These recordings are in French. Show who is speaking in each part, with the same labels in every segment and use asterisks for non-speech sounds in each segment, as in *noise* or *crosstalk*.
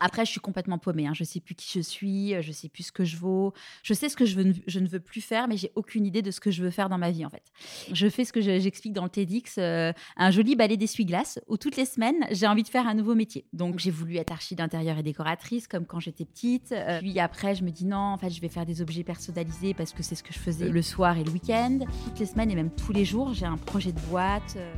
Speaker 1: Après, je suis complètement paumée. Hein. Je sais plus qui je suis, je sais plus ce que je vaux. Je sais ce que je, veux, je ne veux plus faire, mais j'ai aucune idée de ce que je veux faire dans ma vie en fait. Je fais ce que j'explique dans le TEDx, euh, un joli balai d'essuie-glace où toutes les semaines j'ai envie de faire un nouveau métier. Donc j'ai voulu être archi d'intérieur et décoratrice comme quand j'étais petite. Euh, puis après, je me dis non, en fait, je vais faire des objets personnalisés parce que c'est ce que je faisais le soir et le week-end. Toutes les semaines et même tous les jours, j'ai un projet de boîte. Euh.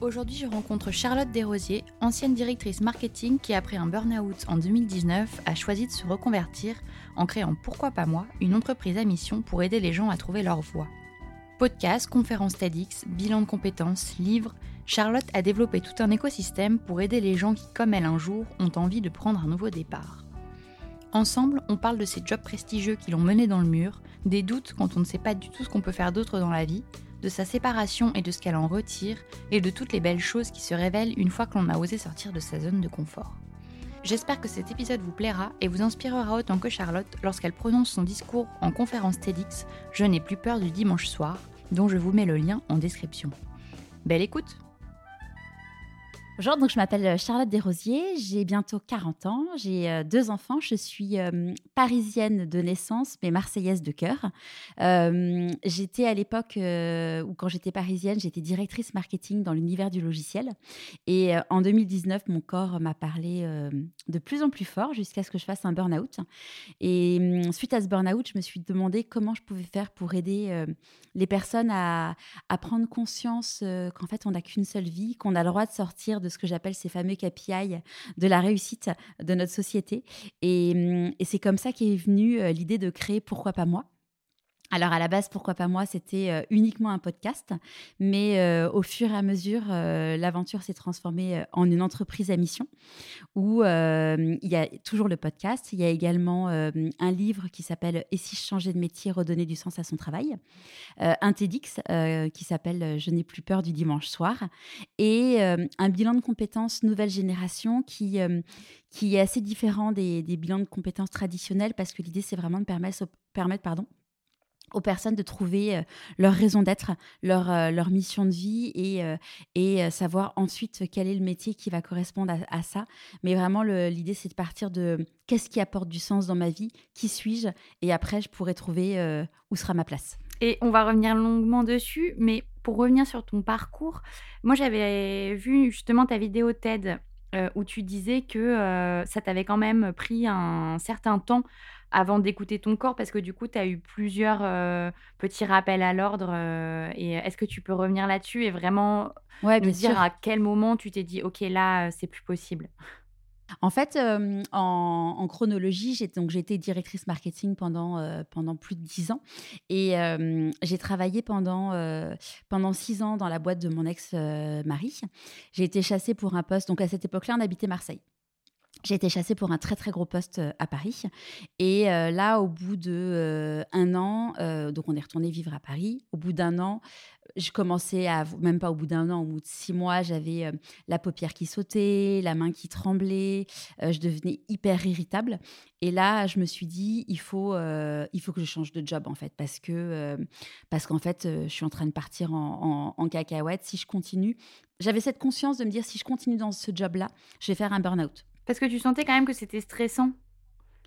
Speaker 2: Aujourd'hui, je rencontre Charlotte Desrosiers, ancienne directrice marketing qui, après un burn-out en 2019, a choisi de se reconvertir en créant Pourquoi pas moi, une entreprise à mission pour aider les gens à trouver leur voie. Podcast, conférences TEDx, bilan de compétences, livres, Charlotte a développé tout un écosystème pour aider les gens qui, comme elle un jour, ont envie de prendre un nouveau départ. Ensemble, on parle de ces jobs prestigieux qui l'ont mené dans le mur, des doutes quand on ne sait pas du tout ce qu'on peut faire d'autre dans la vie, de sa séparation et de ce qu'elle en retire, et de toutes les belles choses qui se révèlent une fois que l'on a osé sortir de sa zone de confort. J'espère que cet épisode vous plaira et vous inspirera autant que Charlotte lorsqu'elle prononce son discours en conférence TEDx Je n'ai plus peur du dimanche soir, dont je vous mets le lien en description. Belle écoute
Speaker 1: Bonjour, donc je m'appelle euh, Charlotte Desrosiers, j'ai bientôt 40 ans, j'ai euh, deux enfants, je suis euh, parisienne de naissance mais marseillaise de cœur. j'étais à l'époque où quand j'étais parisienne, j'étais directrice marketing dans l'univers du logiciel et en 2019, mon corps m'a parlé de plus en plus fort jusqu'à ce que je fasse un burn-out. Et hum, suite à ce burn-out, je me suis demandé comment je pouvais faire pour aider les personnes à prendre conscience qu'en fait on n'a qu'une seule vie, qu'on a le droit de sortir de ce que j'appelle ces fameux KPI de la réussite de notre société. Et, hum, et c'est comme ça qu'est venue euh, l'idée de créer Pourquoi pas moi alors à la base, pourquoi pas moi, c'était euh, uniquement un podcast, mais euh, au fur et à mesure, euh, l'aventure s'est transformée en une entreprise à mission où il y a toujours le podcast, il y a également un livre qui s'appelle Et si je changeais de métier, redonner du sens à son travail, un TEDx qui s'appelle Je n'ai plus peur du dimanche soir, et un bilan de compétences nouvelle génération qui, qui est assez différent des, bilans de compétences traditionnels parce que l'idée, c'est vraiment de permettre, permettre pardon, aux personnes de trouver euh, leur raison d'être, leur, euh, leur mission de vie et, euh, et savoir ensuite quel est le métier qui va correspondre à, ça. Mais vraiment, l'idée, c'est de partir de qu'est-ce qui apporte du sens dans ma vie, qui suis-je, et après, je pourrai trouver où sera ma place.
Speaker 2: Et on va revenir longuement dessus, mais pour revenir sur ton parcours, moi j'avais vu justement ta vidéo TED où tu disais que ça t'avait quand même pris un certain temps avant d'écouter ton corps Parce que du coup, tu as eu plusieurs petits rappels à l'ordre. et est-ce que tu peux revenir là-dessus et vraiment
Speaker 1: ouais,
Speaker 2: me
Speaker 1: dire
Speaker 2: à quel moment tu t'es dit, OK, là, c'est plus possible?
Speaker 1: En fait, en, chronologie, j'ai donc été directrice marketing pendant pendant plus de dix ans et j'ai travaillé pendant pendant six ans dans la boîte de mon ex mari. J'ai été chassée pour un poste. Donc à cette époque-là, on habitait Marseille. J'ai été chassée pour un très très gros poste euh, à Paris. Et euh, là, au bout de euh, un an, donc on est retourné vivre à Paris. Au bout d'un an, je commençais à, même pas au bout d'un an, au bout de six mois, j'avais la paupière qui sautait, la main qui tremblait, je devenais hyper irritable. Et là, je me suis dit, il faut, il faut que je change de job en fait, parce que, parce qu'en fait, je suis en train de partir en cacahuète. Si je continue, j'avais cette conscience de me dire, si je continue dans ce job-là, je vais faire un burn-out.
Speaker 2: Parce que tu sentais quand même que c'était stressant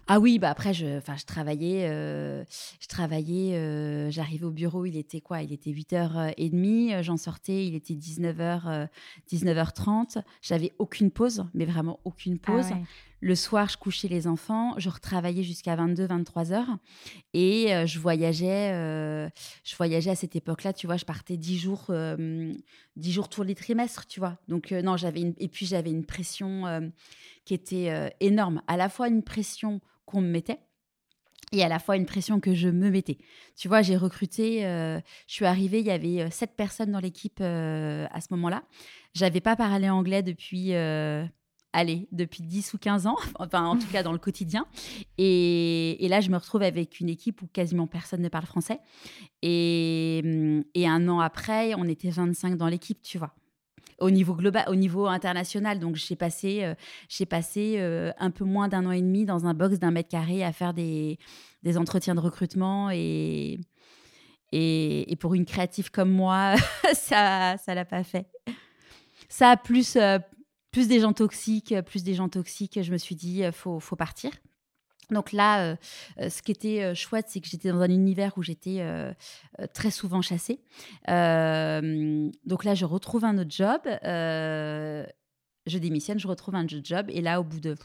Speaker 1: Ah oui, bah après, je, enfin, je travaillais, euh, je travaillais, euh, j'arrivais au bureau, il était quoi? Il était 8h30, j'en sortais, il était 19h, 19h30. J'avais aucune pause, mais vraiment aucune
Speaker 3: Ah
Speaker 1: pause.
Speaker 3: ouais.
Speaker 1: Le soir, je couchais les enfants, je retravaillais jusqu'à 22, 23 heures et euh, je voyageais. euh, je voyageais à cette époque-là, tu vois, je partais 10 jours, euh, 10 jours tous les trimestres, tu vois. Donc euh, non, j'avais une, et puis j'avais une pression euh, qui était euh, énorme. À la fois une pression qu'on me mettait et à la fois une pression que je me mettais. Tu vois, j'ai recruté, euh, je suis arrivée, il y avait euh, sept personnes dans l'équipe à ce moment-là. J'avais pas parlé anglais depuis, allez, depuis 10 ou 15 ans, *laughs* enfin en tout cas dans le quotidien. Et, et là, je me retrouve avec une équipe où quasiment personne ne parle français. Et, hum, et un an après, on était 25 dans l'équipe, tu vois. Au niveau global, au niveau international. Donc, j'ai passé, euh, passé euh, un peu moins d'un an et demi dans un box d'un mètre carré à faire des, des entretiens de recrutement. Et, et, pour une créative comme moi, *laughs* ça ça l'a pas fait. Ça plus, euh, plus des gens toxiques, plus des gens toxiques. Je me suis dit, faut, faut partir. Donc là, euh, euh, ce qui était euh, chouette, c'est que j'étais dans un univers où j'étais très souvent chassée. Donc là, je retrouve un autre job. je démissionne, je retrouve un autre job. Et là, au bout de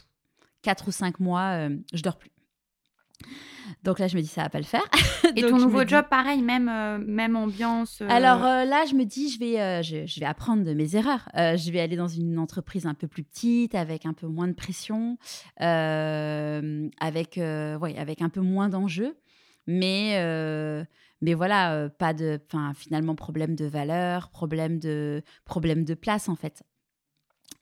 Speaker 1: 4 ou 5 mois, je dors plus. Donc là, je me dis, ça va pas le faire. *laughs*
Speaker 3: Et
Speaker 1: Donc,
Speaker 3: ton nouveau
Speaker 1: dis-
Speaker 3: job, pareil, même, euh, même ambiance. euh,
Speaker 1: alors euh, là, je me dis, je vais, je, je vais apprendre de mes erreurs. Je vais aller dans une entreprise un peu plus petite, avec un peu moins de pression, avec, ouais, avec un peu moins d'enjeux. Mais, mais voilà, euh, pas de, enfin, finalement, problème de valeur, problème de, problème de place, en fait.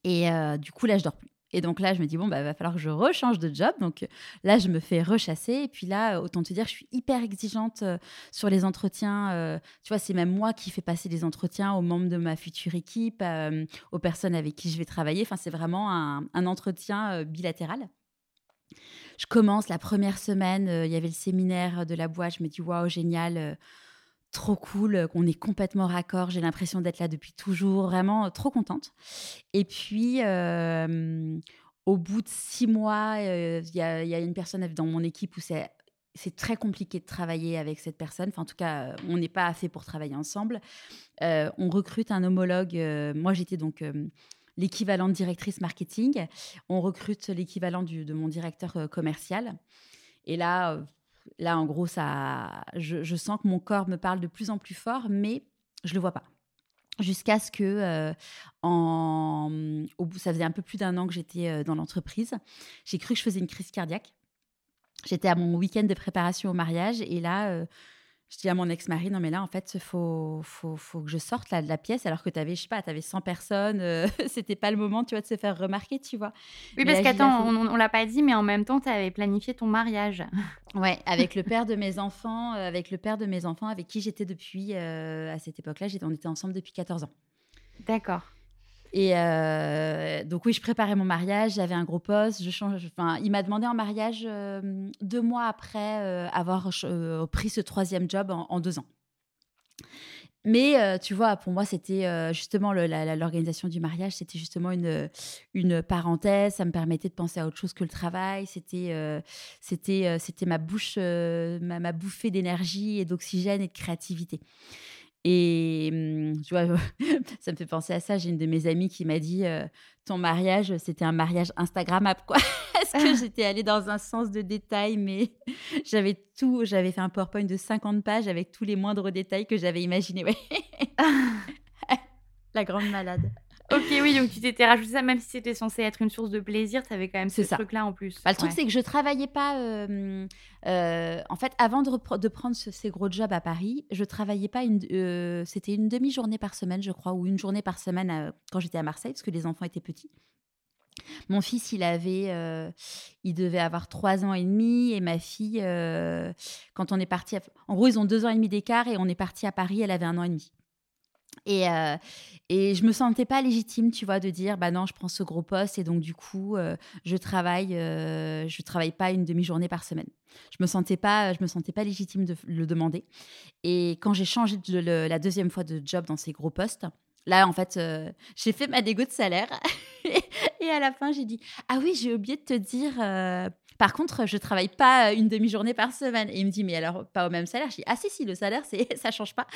Speaker 1: Et euh, du coup, là, je dors plus. Et donc là, je me dis, bon, bah, va falloir que je rechange de job. Donc là, je me fais rechasser. Et puis là, autant te dire, je suis hyper exigeante euh, sur les entretiens. euh, tu vois, c'est même moi qui fais passer les entretiens aux membres de ma future équipe, euh, aux personnes avec qui je vais travailler. Enfin, c'est vraiment un, un entretien bilatéral. Je commence la première semaine, il y avait le séminaire de la boîte. Je me dis, waouh, génial. Euh, Trop cool, euh, qu'on est complètement raccord. J'ai l'impression d'être là depuis toujours, vraiment euh, trop contente. Et puis, euh, au bout de six mois, euh, il il y a une personne dans mon équipe où c'est très compliqué de travailler avec cette personne. Enfin, en tout cas, euh, on n'est pas fait pour travailler ensemble. Euh, on recrute un homologue. euh, moi, j'étais donc euh, l'équivalent de directrice marketing. On recrute l'équivalent de mon directeur euh, commercial. Et là, euh, là, en gros, ça, je, sens que mon corps me parle de plus en plus fort, mais je le vois pas. Jusqu'à ce que, euh, en, au bout, ça faisait un peu plus d'un an que j'étais euh, dans l'entreprise, j'ai cru que je faisais une crise cardiaque. J'étais à mon week-end de préparation au mariage et là, euh, je dis à mon ex-mari, non mais là, en fait, il faut, faut, faut que je sorte là, de la pièce alors que tu avais, je sais pas, tu avais 100 personnes. euh, *laughs* C'était pas le moment, tu vois, de se faire remarquer, tu vois.
Speaker 3: Oui,
Speaker 1: Mais
Speaker 3: parce qu'attends, on, on l'a pas dit, mais en même temps, tu avais planifié ton mariage. *laughs*
Speaker 1: Ouais, avec le père de mes enfants, euh, avec le père de mes enfants, avec qui j'étais depuis, euh, à cette époque-là, on était ensemble depuis 14 ans.
Speaker 3: D'accord.
Speaker 1: Et euh, donc oui, je préparais mon mariage, j'avais un gros poste, je change. Enfin, il m'a demandé en mariage euh, deux mois après euh, avoir pris ce troisième job en, deux ans. Mais tu vois, pour moi, c'était justement l'organisation du mariage, c'était justement une, une parenthèse. Ça me permettait de penser à autre chose que le travail. C'était c'était c'était ma bouche, ma bouffée d'énergie et d'oxygène et de créativité. Et hum, tu vois, *laughs* ça me fait penser à ça. J'ai une de mes amies qui m'a dit euh, ton mariage, c'était un mariage Instagrammable, quoi. *laughs* Est-ce que j'étais allée dans un sens de détail, mais *laughs* j'avais tout, j'avais fait un PowerPoint de 50 pages avec tous les moindres détails que j'avais imaginés. Ouais. La grande malade.
Speaker 3: Ok, oui, donc tu t'étais rajouté ça, même si c'était censé être une source de plaisir, tu avais quand même ce truc-là en plus.
Speaker 1: Bah, le truc, c'est que je travaillais pas. euh, euh, en fait, avant de, prendre ce- ces gros jobs à Paris, je travaillais pas. Une, euh, C'était une demi-journée par semaine, je crois, ou une journée par semaine quand j'étais à Marseille, parce que les enfants étaient petits. Mon fils, il avait, euh, il devait avoir trois ans et demi, et ma fille, euh, quand on est parti, à- en gros, ils ont deux ans et demi d'écart, et on est parti à Paris, elle avait un an et demi. Et, euh, et je me sentais pas légitime, tu vois, de dire, bah non, je prends ce gros poste et donc du coup, euh, je travaille, euh, je travaille pas une demi-journée par semaine. Je me sentais pas, je me sentais pas légitime de le demander. Et quand j'ai changé la deuxième fois de job dans ces gros postes, là, en fait, euh, j'ai fait ma dégo de salaire *laughs* et à la fin, j'ai dit, ah oui, j'ai oublié de te dire, Par contre, je travaille pas une demi-journée par semaine. Et il me dit, mais alors, pas au même salaire Je dis, ah si, si, le salaire, c'est *laughs* ça change pas.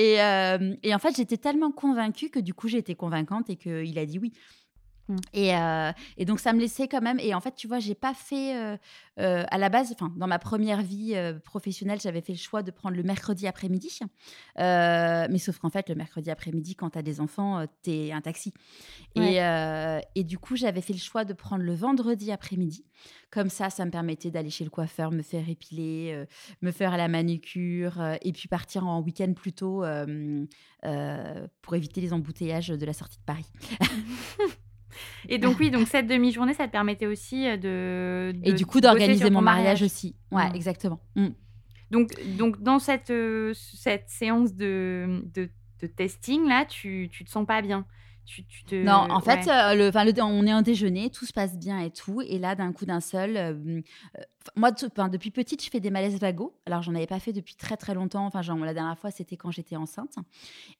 Speaker 1: Et, euh, et, en fait, j'étais tellement convaincue que du coup, j'ai été convaincante et qu'il a dit oui. Mmh. Et, euh, et, donc, ça me laissait quand même. Et en fait, tu vois, j'ai pas fait. Euh, euh, à la base, enfin, dans ma première vie professionnelle, j'avais fait le choix de prendre le mercredi après-midi. mais sauf qu'en fait, le mercredi après-midi, quand tu as des enfants, tu es un taxi. Et, et, du coup, j'avais fait le choix de prendre le vendredi après-midi. Comme ça, ça me permettait d'aller chez le coiffeur, me faire épiler, me faire la manucure et puis partir en week-end plus tôt pour éviter les embouteillages de la sortie de Paris. *laughs*
Speaker 3: Et donc oui, donc cette demi-journée, ça te permettait aussi euh, de,
Speaker 1: et du coup d'organiser mon mariage. aussi. Ouais, mmh. exactement. Mmh.
Speaker 3: Donc donc dans cette euh, cette séance de, de, de testing là, tu tu te sens pas bien.
Speaker 1: Non, en fait, euh, le, on est en déjeuner, tout se passe bien et tout. Et là, d'un coup d'un seul, euh, moi, depuis petite, je fais des malaises vagos. Alors, j'en avais pas fait depuis très très longtemps. Enfin, genre, la dernière fois, c'était quand j'étais enceinte.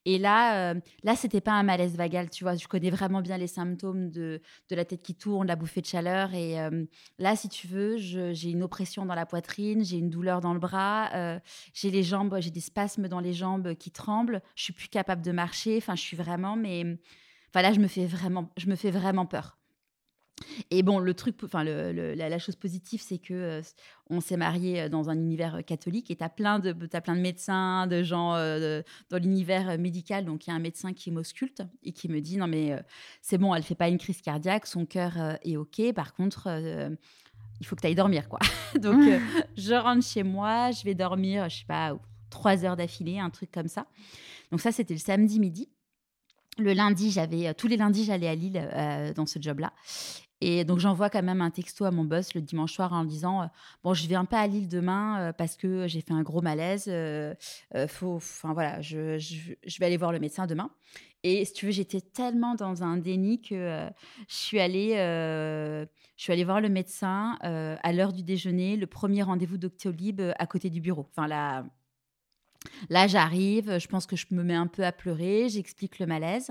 Speaker 1: Et là, là, c'était pas un malaise vagal, tu vois. Je connais vraiment bien les symptômes de, de la tête qui tourne, la bouffée de chaleur. Et là, si tu veux, j'ai une oppression dans la poitrine, j'ai une douleur dans le bras, j'ai les jambes, j'ai des spasmes dans les jambes qui tremblent. Je suis plus capable de marcher. Enfin, je suis vraiment, mais Enfin là, je me fais vraiment, je me fais vraiment peur. Et bon, le truc, enfin, le, la, chose positive, c'est que euh, on s'est marié dans un univers catholique et tu as plein de, as plein de médecins, de gens dans l'univers médical. Donc, il y a un médecin qui m'ausculte et qui me dit Non, mais c'est bon, elle fait pas une crise cardiaque, son cœur est OK. Par contre, il faut que tu ailles dormir, quoi. *laughs* donc, je rentre chez moi, je vais dormir, je sais pas, trois heures d'affilée, un truc comme ça. Donc, ça, c'était le samedi midi. Le lundi, j'avais tous les lundis, j'allais à Lille euh, dans ce job-là. Et donc j'envoie quand même un texto à mon boss le dimanche soir en disant euh, bon je viens pas à Lille demain parce que j'ai fait un gros malaise. faut, enfin voilà, je, je, vais aller voir le médecin demain. Et si tu veux, j'étais tellement dans un déni que je suis allée, je suis allée voir le médecin à l'heure du déjeuner, le premier rendez-vous d'Octolib à côté du bureau. Enfin Là, j'arrive, je pense que je me mets un peu à pleurer, j'explique le malaise.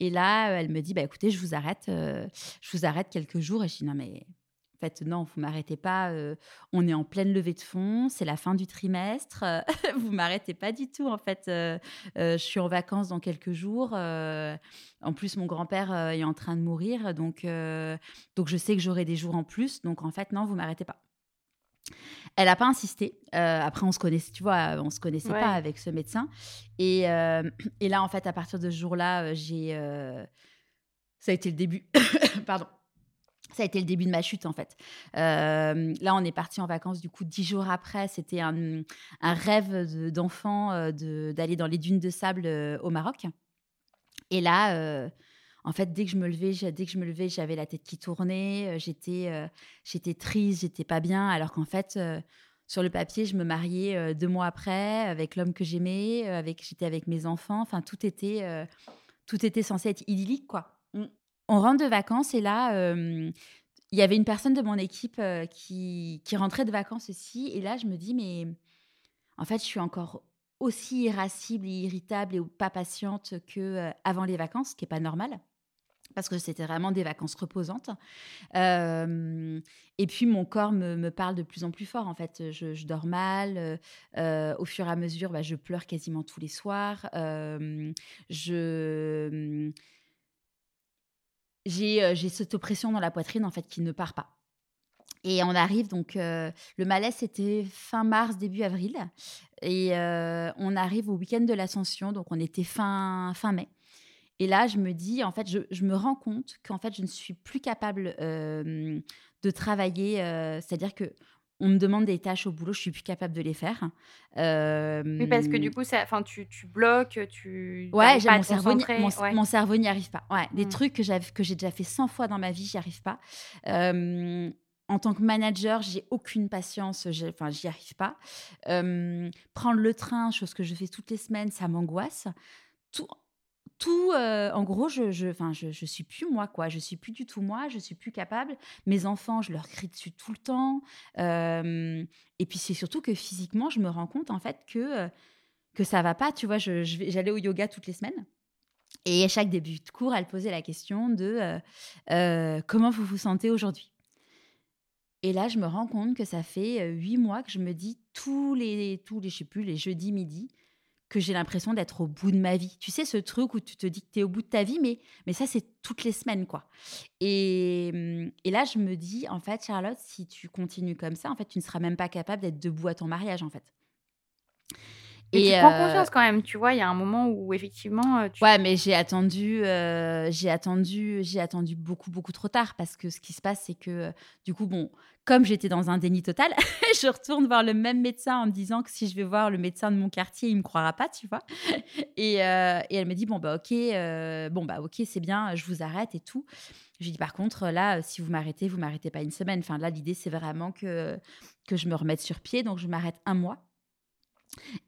Speaker 1: Et là, elle me dit, bah, écoutez, je vous arrête, euh, je vous arrête quelques jours. Et je dis, non, mais en fait, non, vous m'arrêtez pas. Euh, on est en pleine levée de fonds, c'est la fin du trimestre. *laughs* vous m'arrêtez pas du tout. En fait, euh, je suis en vacances dans quelques jours. en plus, mon grand-père est en train de mourir, donc donc je sais que j'aurai des jours en plus. Donc en fait, non, vous m'arrêtez pas. Elle n'a pas insisté. Euh, après, on se connaissait, tu vois, on se connaissait pas avec ce médecin. Et, euh, et, là, en fait, à partir de ce jour-là, euh, j'ai, ça a été le début. *coughs* Pardon. Ça a été le début de ma chute, en fait. là, on est parti en vacances, du coup, dix jours après. C'était un, un, rêve d'enfant d'aller dans les dunes de sable au Maroc. Et là, en fait, dès que je me levais, dès que je me levais, j'avais la tête qui tournait, euh, j'étais, euh, j'étais triste, j'étais pas bien, alors qu'en fait, euh, sur le papier, je me mariais deux mois après avec l'homme que j'aimais, avec, j'étais avec mes enfants, enfin tout était, tout était censé être idyllique, quoi. On rentre de vacances et là, il y avait une personne de mon équipe qui, qui rentrait de vacances aussi, et là, je me dis, mais en fait, je suis encore aussi irascible et irritable et pas patiente que avant les vacances, ce qui est pas normal parce que c'était vraiment des vacances reposantes. et puis mon corps me, parle de plus en plus fort. En fait, je, dors mal. au fur et à mesure, bah, je pleure quasiment tous les soirs. je j'ai cette oppression dans la poitrine en fait qui ne part pas. Et on arrive donc le malaise c'était fin mars début avril et on arrive au week-end de l'Ascension donc on était fin fin mai. Et là, je me dis, en fait, je, me rends compte qu'en fait, je ne suis plus capable de travailler. C'est-à-dire que on me demande des tâches au boulot, je suis plus capable de les faire.
Speaker 3: oui, parce que du coup, tu, tu bloques, tu.
Speaker 1: Ouais, mon, cerveau mon, cerveau n'y arrive pas. Ouais, des mmh. trucs que, j'ai déjà fait 100 fois dans ma vie, j'y arrive pas. en tant que manager, j'ai aucune patience, enfin, j'y arrive pas. prendre le train, chose que je fais toutes les semaines, ça m'angoisse. Tout, tout, euh, en gros, je, je, je, je, suis plus moi, quoi. Je suis plus du tout moi. Je suis plus capable. Mes enfants, je leur crie dessus tout le temps. et puis c'est surtout que physiquement, je me rends compte en fait que que ça va pas. Tu vois, j'allais au yoga toutes les semaines. Et à chaque début de cours, elle posait la question de comment vous vous sentez aujourd'hui? Et là, je me rends compte que ça fait huit mois que je me dis tous les, tous les, je sais plus, les jeudis midi, j'ai l'impression d'être au bout de ma vie. Tu sais, ce truc où tu te dis que tu es au bout de ta vie, mais, mais ça, c'est toutes les semaines, quoi. Et, mmh, et, là, je me dis, en fait, Charlotte, si tu continues comme ça, en fait, tu ne seras même pas capable d'être debout à ton mariage, en fait.
Speaker 3: Et, tu prends confiance quand même, tu vois, il y a un moment où effectivement. Tu...
Speaker 1: Ouais, mais j'ai attendu, j'ai attendu, j'ai attendu beaucoup, beaucoup trop tard parce que ce qui se passe, c'est que du coup, bon, comme j'étais dans un déni total, *laughs* je retourne voir le même médecin en me disant que si je vais voir le médecin de mon quartier, il me croira pas, tu vois. *laughs* Et, et elle me dit bon bah ok, bon bah ok, c'est bien, je vous arrête et tout. Je lui dis par contre là, si vous m'arrêtez, vous m'arrêtez pas une semaine. Enfin là, l'idée c'est vraiment que que je me remette sur pied, donc je m'arrête un mois.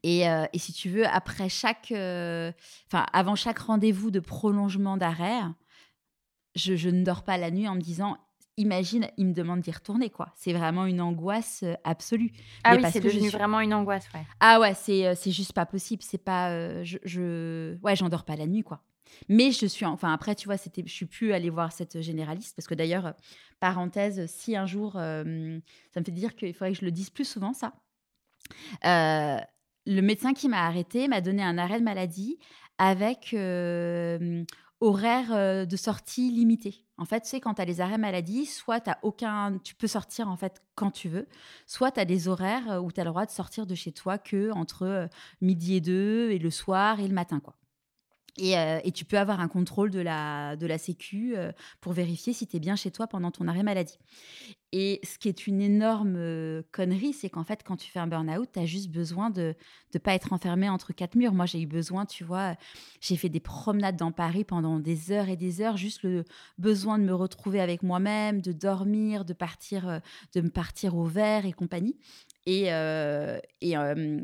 Speaker 1: Et, euh, et, si tu veux, après chaque, euh, enfin avant chaque rendez-vous de prolongement d'arrêt, je, je, ne dors pas la nuit en me disant, imagine, il me demande d'y retourner quoi. C'est vraiment une angoisse euh, absolue.
Speaker 3: Ah oui, c'est devenu vraiment une angoisse, ouais.
Speaker 1: Ah ouais, c'est c'est juste pas possible. C'est pas, je, je, ouais, j'en dors pas la nuit quoi. Mais je suis, enfin après, tu vois, c'était, je suis plus allée voir cette généraliste parce que d'ailleurs, parenthèse, si un jour, ça me fait dire qu'il faudrait que je le dise plus souvent ça. Euh, le médecin qui m'a arrêté m'a donné un arrêt de maladie avec euh, horaire euh, de sortie limité. En fait, tu sais, quand tu as les arrêts maladie, soit tu aucun, tu peux sortir en fait quand tu veux, soit tu as des horaires où tu as le droit de sortir de chez toi que entre midi et deux et le soir et le matin, quoi. Euh, et, tu peux avoir un contrôle de la, de la Sécu euh, pour vérifier si tu es bien chez toi pendant ton arrêt maladie. Et ce qui est une énorme euh, connerie, c'est qu'en fait, quand tu fais un burn-out, tu as juste besoin de ne pas être enfermé entre quatre murs. Moi, j'ai eu besoin, tu vois, j'ai fait des promenades dans Paris pendant des heures et des heures, juste le besoin de me retrouver avec moi-même, de dormir, de partir, de me partir au vert et compagnie. Et, euh,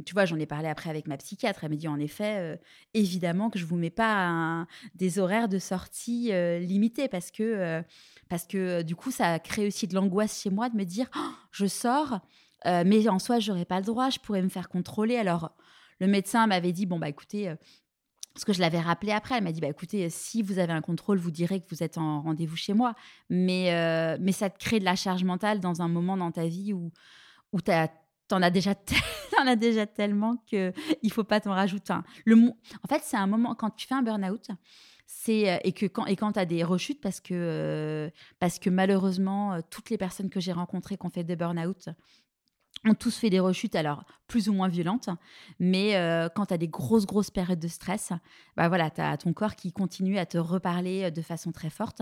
Speaker 1: tu vois, j'en ai parlé après avec ma psychiatre. Elle m'a dit en effet, évidemment que je vous mets pas des horaires de sortie limités parce que, parce que du coup, ça crée aussi de l'angoisse chez moi de me dire «Oh, je sors, mais en soi, j'aurais pas le droit, je pourrais me faire contrôler. Alors, le médecin m'avait dit bon, bah écoutez, parce que je l'avais rappelé après, elle m'a dit bah écoutez, si vous avez un contrôle, vous direz que vous êtes en rendez-vous chez moi. Mais, mais ça te crée de la charge mentale dans un moment dans ta vie où, où tu as t'en as déjà *laughs* as déjà tellement que il faut pas t'en rajouter. Le en fait, c'est un moment quand tu fais un burn-out, c'est euh, et que quand et quand as des rechutes parce que euh, parce que malheureusement euh, toutes les personnes que j'ai rencontrées qui ont fait des burn-out ont tous fait des rechutes, alors plus ou moins violentes, mais quand tu as des grosses, grosses périodes de stress, bah voilà, tu as ton corps qui continue à te reparler de façon très forte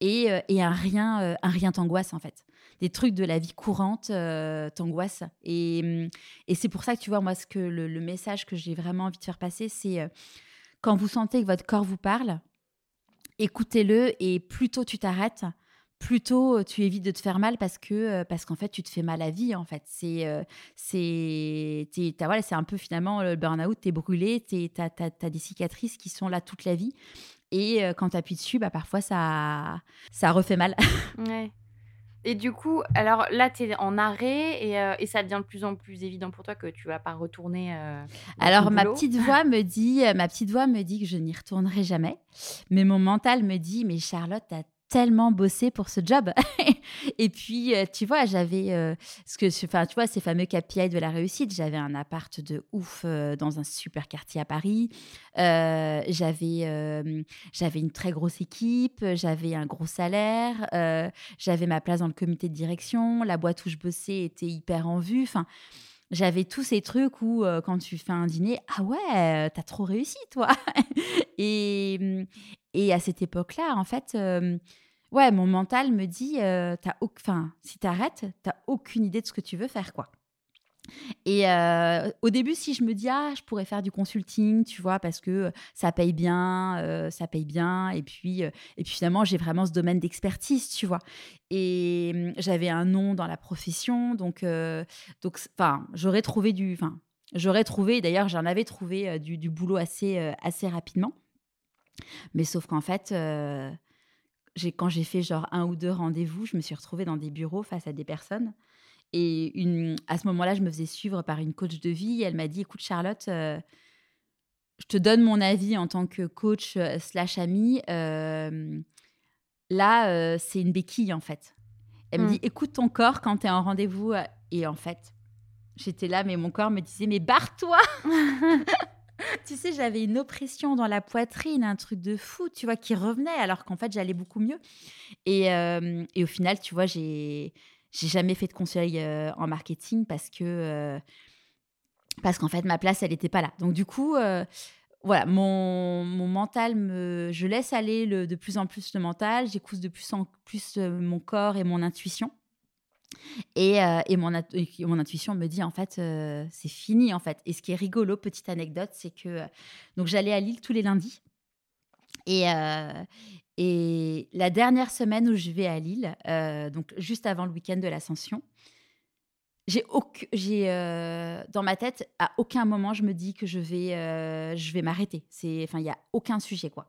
Speaker 1: et, et un rien, rien t'angoisse en fait des trucs de la vie courante euh, t'angoissent. Et, mm, et c'est pour ça que tu vois, moi, ce que le, message que j'ai vraiment envie de faire passer, c'est euh, quand vous sentez que votre corps vous parle, écoutez-le et plus tôt tu t'arrêtes, plus tôt tu évites de te faire mal parce que parce qu'en fait tu te fais mal à vie en fait c'est c'est voilà c'est un peu finalement le burn-out t'es brûlé tu as, as, des cicatrices qui sont là toute la vie et quand tu appuies dessus bah parfois ça ça refait mal *laughs*
Speaker 3: ouais. Et du coup, alors là, tu es en arrêt et, euh, et, ça devient de plus en plus évident pour toi que tu vas pas retourner. Euh,
Speaker 1: alors ma petite voix me dit, ma petite voix me dit que je n'y retournerai jamais, mais mon mental me dit, mais Charlotte, tu as tellement bossé pour ce job. *laughs* et puis, euh, tu vois, j'avais euh, ce que, tu vois, ces fameux KPI de la réussite. J'avais un appart de ouf euh, dans un super quartier à Paris. j'avais, une très grosse équipe. J'avais un gros salaire. j'avais ma place dans le comité de direction. La boîte où je bossais était hyper en vue. Enfin j'avais tous ces trucs où, quand tu fais un dîner, ah ouais, t'as trop réussi, toi. et, et à cette époque-là, en fait, ouais, mon mental me dit, euh, as enfin, si t'arrêtes, t'as aucune idée de ce que tu veux faire, quoi. Et euh, au début, si je me dis, ah, je pourrais faire du consulting, tu vois, parce que ça paye bien, euh, ça paye bien, et puis, et puis finalement, j'ai vraiment ce domaine d'expertise, tu vois. Et hum, j'avais un nom dans la profession, donc, donc, enfin, j'aurais trouvé du, enfin, j'aurais trouvé, d'ailleurs, j'en avais trouvé du, du, boulot assez, assez rapidement. Mais sauf qu'en fait, quand j'ai fait genre un ou deux rendez-vous, je me suis retrouvée dans des bureaux face à des personnes. Et une, à ce moment-là, je me faisais suivre par une coach de vie. elle m'a dit Écoute, Charlotte, euh, je te donne mon avis en tant que coach slash amie. Euh, là, euh, c'est une béquille, en fait. Elle me
Speaker 3: Mm.
Speaker 1: dit écoute ton corps quand tu es en rendez-vous. euh, Et en fait, j'étais là, mais mon corps me disait mais barre-toi *laughs* *laughs* Tu sais, j'avais une oppression dans la poitrine, un truc de fou, tu vois, qui revenait alors qu'en fait, j'allais beaucoup mieux. Et, euh, au final, tu vois, j'ai j'ai jamais fait de conseil euh, en marketing parce que euh, parce qu'en fait, ma place, elle n'était pas là. Donc du coup, voilà, mon, mon mental me, je laisse aller le- de plus en plus le mental. J'écoute de plus en plus mon corps et mon intuition. Et, euh, mon, intuition me dit en fait euh, c'est fini en fait. Et ce qui est rigolo, petite anecdote, c'est que euh, donc j'allais à Lille tous les lundis. Et, et la dernière semaine où je vais à Lille, donc juste avant le week-end de l'Ascension, j'ai j'ai dans ma tête à aucun moment je me dis que je vais je vais m'arrêter. C'est enfin il y a aucun sujet quoi.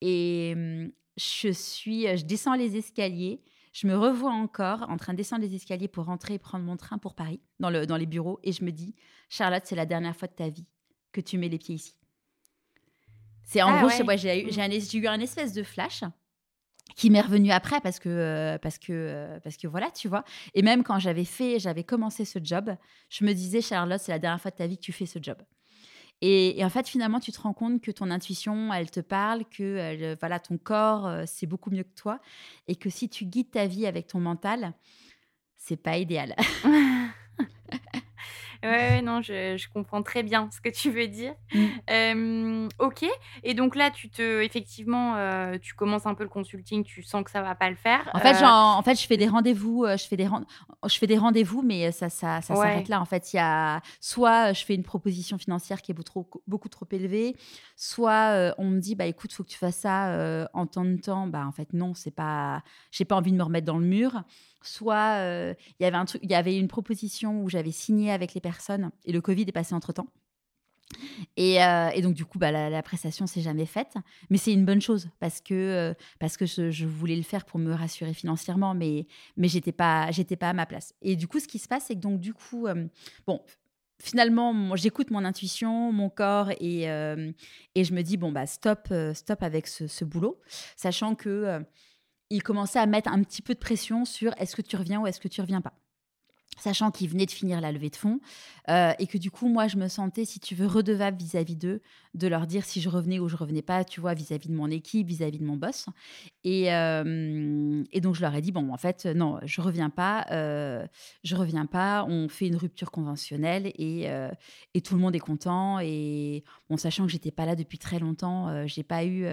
Speaker 1: Et hum, je suis je descends les escaliers. Je me revois encore en train de descendre les escaliers pour rentrer et prendre mon train pour Paris, dans, le, dans les bureaux. Et je me dis, Charlotte, c'est la dernière fois de ta vie que tu mets les pieds ici. C'est en
Speaker 3: Ah
Speaker 1: gros,
Speaker 3: ouais.
Speaker 1: j'ai eu un espèce de flash qui m'est revenu après parce que, euh, parce, que, euh, parce que voilà, tu vois. Et même quand j'avais fait, j'avais commencé ce job, je me disais, Charlotte, c'est la dernière fois de ta vie que tu fais ce job. Et, en fait, finalement, tu te rends compte que ton intuition, elle te parle, que elle, voilà, ton corps, euh, c'est beaucoup mieux que toi, et que si tu guides ta vie avec ton mental, c'est pas idéal. *laughs*
Speaker 3: Ouais, non, je, je comprends très bien ce que tu veux dire.
Speaker 1: Mm.
Speaker 3: Euh, ok, et donc là, tu te, effectivement, euh, tu commences un peu le consulting, tu sens que ça va pas le faire.
Speaker 1: En fait,
Speaker 3: Euh,
Speaker 1: en fait, je fais des rendez-vous, euh, je fais des, ren- je fais des rendez-vous, mais ça, ça, ça
Speaker 3: Ouais.
Speaker 1: s'arrête là. En fait, il y a soit je fais une proposition financière qui est beaucoup trop, beaucoup trop élevée, soit on me dit, bah écoute, faut que tu fasses ça en temps de temps. Bah en fait, non, c'est pas, j'ai pas envie de me remettre dans le mur. Soit euh, il y avait un truc, il y avait une proposition où j'avais signé avec les personnes et le Covid est passé entre temps. Et, euh, et donc, du coup, bah, la, la prestation s'est jamais faite. Mais c'est une bonne chose parce que, euh, parce que je, voulais le faire pour me rassurer financièrement, mais, mais j'étais pas, j'étais pas à ma place. Et du coup, ce qui se passe, c'est que donc, du coup, bon, finalement, j'écoute mon intuition, mon corps, et, et je me dis, bon, bah, stop, stop avec ce, boulot, sachant que il commençait à mettre un petit peu de pression sur est-ce que tu reviens ou est-ce que tu reviens pas sachant qu'il venait de finir la levée de fonds euh, et que du coup moi je me sentais si tu veux redevable vis-à-vis d'eux de leur dire si je revenais ou je revenais pas tu vois vis-à-vis de mon équipe vis-à-vis de mon boss. Et, euh, et donc je leur ai dit bon en fait non je reviens pas euh, je reviens pas on fait une rupture conventionnelle et, euh, et tout le monde est content. Et bon sachant que j'étais pas là depuis très longtemps j'ai pas eu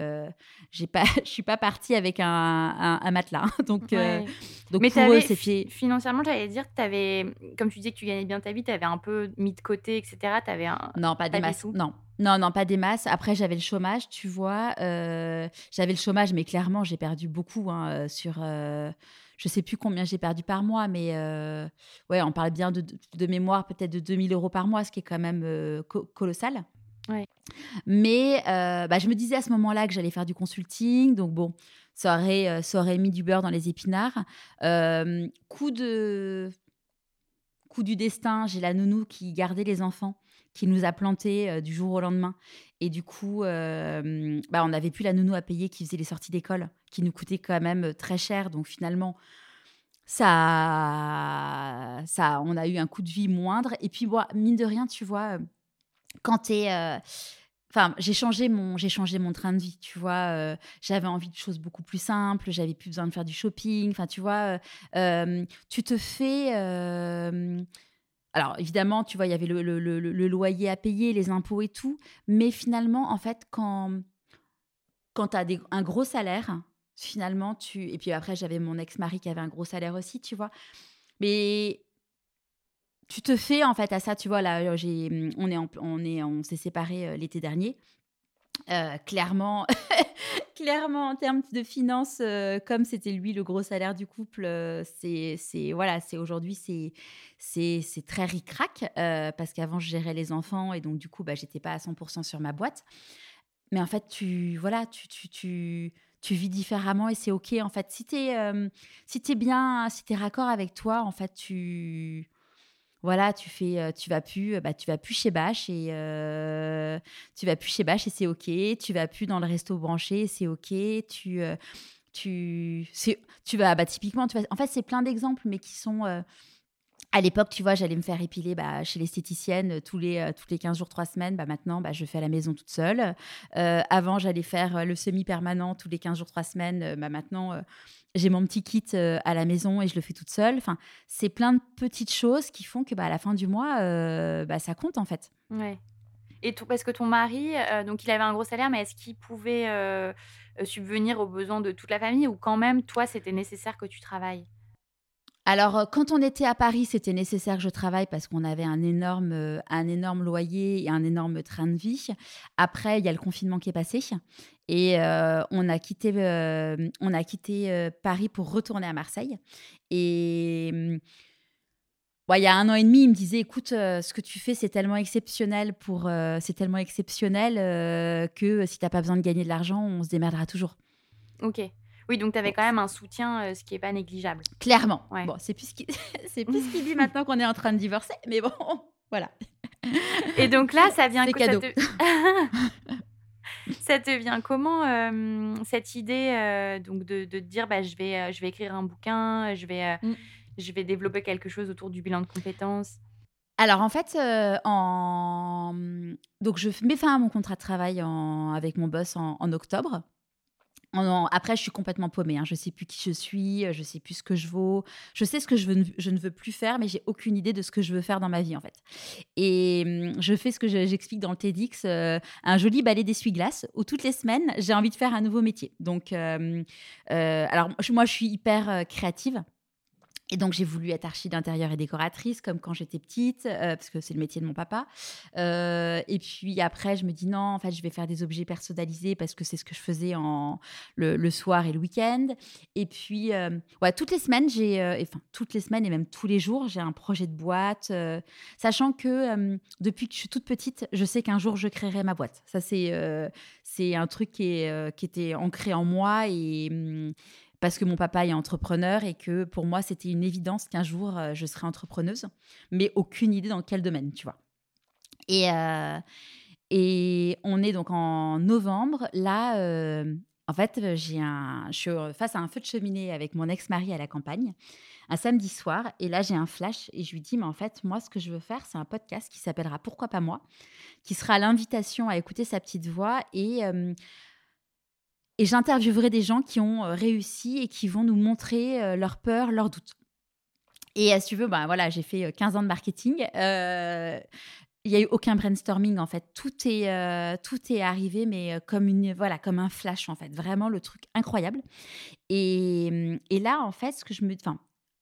Speaker 1: j'ai pas *laughs* je suis pas partie avec un, un, un matelas. *laughs* Donc
Speaker 3: ouais.
Speaker 1: donc
Speaker 3: Mais
Speaker 1: pour eux c'était
Speaker 3: financièrement, j'allais dire que tu avais, comme tu disais que tu gagnais bien ta vie, tu avais un peu mis de côté, etc. Tu avais un.
Speaker 1: Non, pas des
Speaker 3: Pas
Speaker 1: masses. Non. Non, non, pas des masses. Après, j'avais le chômage, tu vois. euh, j'avais le chômage, mais clairement, j'ai perdu beaucoup hein, euh, sur. euh, je sais plus combien j'ai perdu par mois, mais euh, ouais, on parle bien de, mémoire, peut-être de 2000 euros par mois, ce qui est quand même co- colossal.
Speaker 3: Ouais.
Speaker 1: Mais bah, je me disais à ce moment-là que j'allais faire du consulting, donc bon, ça aurait, ça aurait mis du beurre dans les épinards. Coup de coup du destin, j'ai la nounou qui gardait les enfants, qui nous a plantés euh, du jour au lendemain. Et du coup, euh, bah, on n'avait plus la nounou à payer qui faisait les sorties d'école, qui nous coûtait quand même euh, très cher. Donc finalement, ça, ça, on a eu un coût de vie moindre. Et puis, bon, mine de rien, tu vois, quand tu es... Enfin, j'ai changé mon, j'ai changé mon train de vie, tu vois. euh, j'avais envie de choses beaucoup plus simples. J'avais plus besoin de faire du shopping. Enfin, tu vois, euh, euh, tu te fais. alors, évidemment, tu vois, il y avait le, loyer à payer, les impôts et tout. Mais finalement, en fait, quand, quand tu as un gros salaire, finalement, tu. Et puis après, j'avais mon ex-mari qui avait un gros salaire aussi, tu vois. Mais tu te fais en fait à ça, tu vois. Là, j'ai, on est, on est, on s'est séparés euh, l'été dernier. Euh, clairement, *laughs* clairement en termes de finances, euh, comme c'était lui le gros salaire du couple, euh, c'est, c'est voilà, c'est aujourd'hui c'est, c'est, c'est très ric-rac euh, parce qu'avant je gérais les enfants et donc du coup bah j'étais pas à 100% sur ma boîte. Mais en fait tu voilà, tu tu, tu tu vis différemment et c'est ok en fait. Si t'es euh, si t'es bien, si t'es raccord avec toi, en fait tu voilà, tu fais, euh, tu vas plus, euh, bah, tu vas plus chez Bâche et euh, tu vas plus chez et c'est ok. Tu vas plus dans le resto branché, c'est ok. Tu, tu, tu vas, bah, typiquement, tu vas, en fait, c'est plein d'exemples, mais qui sont. à l'époque, tu vois, j'allais me faire épiler bah, chez l'esthéticienne tous les, tous les 15 jours, 3 semaines. Bah, maintenant, bah, je fais à la maison toute seule. Avant, j'allais faire le semi-permanent tous les 15 jours, 3 semaines. Bah, maintenant, j'ai mon petit kit euh, à la maison et je le fais toute seule. Enfin, c'est plein de petites choses qui font que bah, à la fin du mois, euh, bah, ça compte en fait.
Speaker 3: Ouais. Et tout, parce que ton mari, euh, donc il avait un gros salaire, mais est-ce qu'il pouvait euh, subvenir aux besoins de toute la famille ou quand même, toi, c'était nécessaire que tu travailles?
Speaker 1: Alors, quand on était à Paris, c'était nécessaire que je travaille parce qu'on avait un énorme, un énorme loyer et un énorme train de vie. Après, il y a le confinement qui est passé et euh, on a quitté, euh, on a quitté euh, Paris pour retourner à Marseille. Et ouais, il y a un an et demi, il me disait, écoute, euh, ce que tu fais, c'est tellement exceptionnel pour, euh, c'est tellement exceptionnel euh, que si t'as pas besoin de gagner de l'argent, on se démerdera toujours.
Speaker 3: Ok. Oui, donc tu avais quand même un soutien, ce qui n'est pas négligeable.
Speaker 1: Clairement.
Speaker 3: Ouais.
Speaker 1: Bon, *laughs* c'est plus ce qu'il dit maintenant qu'on est en train de divorcer, mais bon, *laughs* voilà.
Speaker 3: Et donc là, ça vient
Speaker 1: C'est cadeau.
Speaker 3: te... *laughs* *laughs* ça te vient comment euh, cette idée euh, donc de, de te dire bah, je vais euh, je vais écrire un bouquin, je vais
Speaker 1: Mm.
Speaker 3: je vais développer quelque chose autour du bilan de compétences?
Speaker 1: Alors en fait, en... donc je mets fin à mon contrat de travail en- avec mon boss en, en octobre. En- Après, je suis complètement paumée. Hein. Je sais plus qui je suis, euh, je sais plus ce que je vaux. Je sais ce que je, veux, je ne veux plus faire, mais j'ai aucune idée de ce que je veux faire dans ma vie en fait. Et hum, je fais ce que je- j'explique dans le TEDx, euh, un joli balai d'essuie-glace où toutes les semaines j'ai envie de faire un nouveau métier. Donc, euh, alors moi, je suis hyper créative. Et donc, j'ai voulu être archi d'intérieur et décoratrice, comme quand j'étais petite, euh, parce que c'est le métier de mon papa. Euh, et puis après, je me dis non, en fait, je vais faire des objets personnalisés parce que c'est ce que je faisais en, le, soir et le week-end. Et puis, euh, toutes les semaines, j'ai, euh, enfin, toutes les semaines et même tous les jours, j'ai un projet de boîte, sachant que depuis que je suis toute petite, je sais qu'un jour, je créerai ma boîte. Ça, c'est, c'est un truc qui, est, qui était ancré en moi et. Parce que mon papa est entrepreneur et que pour moi, c'était une évidence qu'un jour, euh, je serais entrepreneuse, mais aucune idée dans quel domaine, tu vois. Et, euh, et on est donc en novembre. Là, euh, en fait, j'ai un, je suis face à un feu de cheminée avec mon ex-mari à la campagne, un samedi soir. Et là, j'ai un flash et je lui dis, mais en fait, moi, ce que je veux faire, c'est un podcast qui s'appellera Pourquoi pas moi, qui sera l'invitation à écouter sa petite voix et... et j'interviewerai des gens qui ont euh, réussi et qui vont nous montrer euh, leurs peurs, leurs doutes. Et euh, si tu veux, ben voilà, j'ai fait euh, 15 ans de marketing. Il y a eu aucun brainstorming en fait. Tout est tout est arrivé, mais comme une voilà, comme un flash en fait. Vraiment le truc incroyable. Et, et là en fait, ce que je me,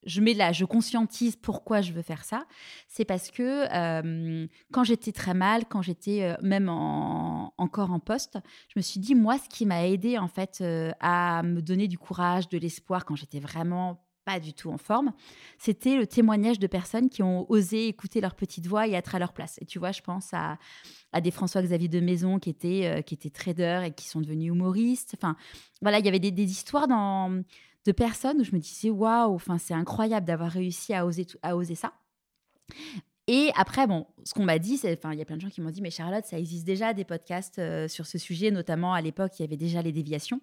Speaker 1: je mets là, je conscientise pourquoi je veux faire ça. C'est parce que euh, quand j'étais très mal, quand j'étais euh, même en- encore en poste, je me suis dit moi, ce qui m'a aidé en fait euh, à me donner du courage, de l'espoir quand j'étais vraiment pas du tout en forme, c'était le témoignage de personnes qui ont osé écouter leur petite voix et être à leur place. Et tu vois, je pense à, des François-Xavier de Maison qui étaient, traders et qui sont devenus humoristes. Enfin, voilà, il y avait des histoires dans, de personnes où je me disais, waouh, enfin, c'est incroyable d'avoir réussi à oser, à oser ça. Et après, bon, ce qu'on m'a dit, c'est, enfin, il y a plein de gens qui m'ont dit, mais Charlotte, ça existe déjà des podcasts euh, sur ce sujet, notamment à l'époque, il y avait déjà les déviations.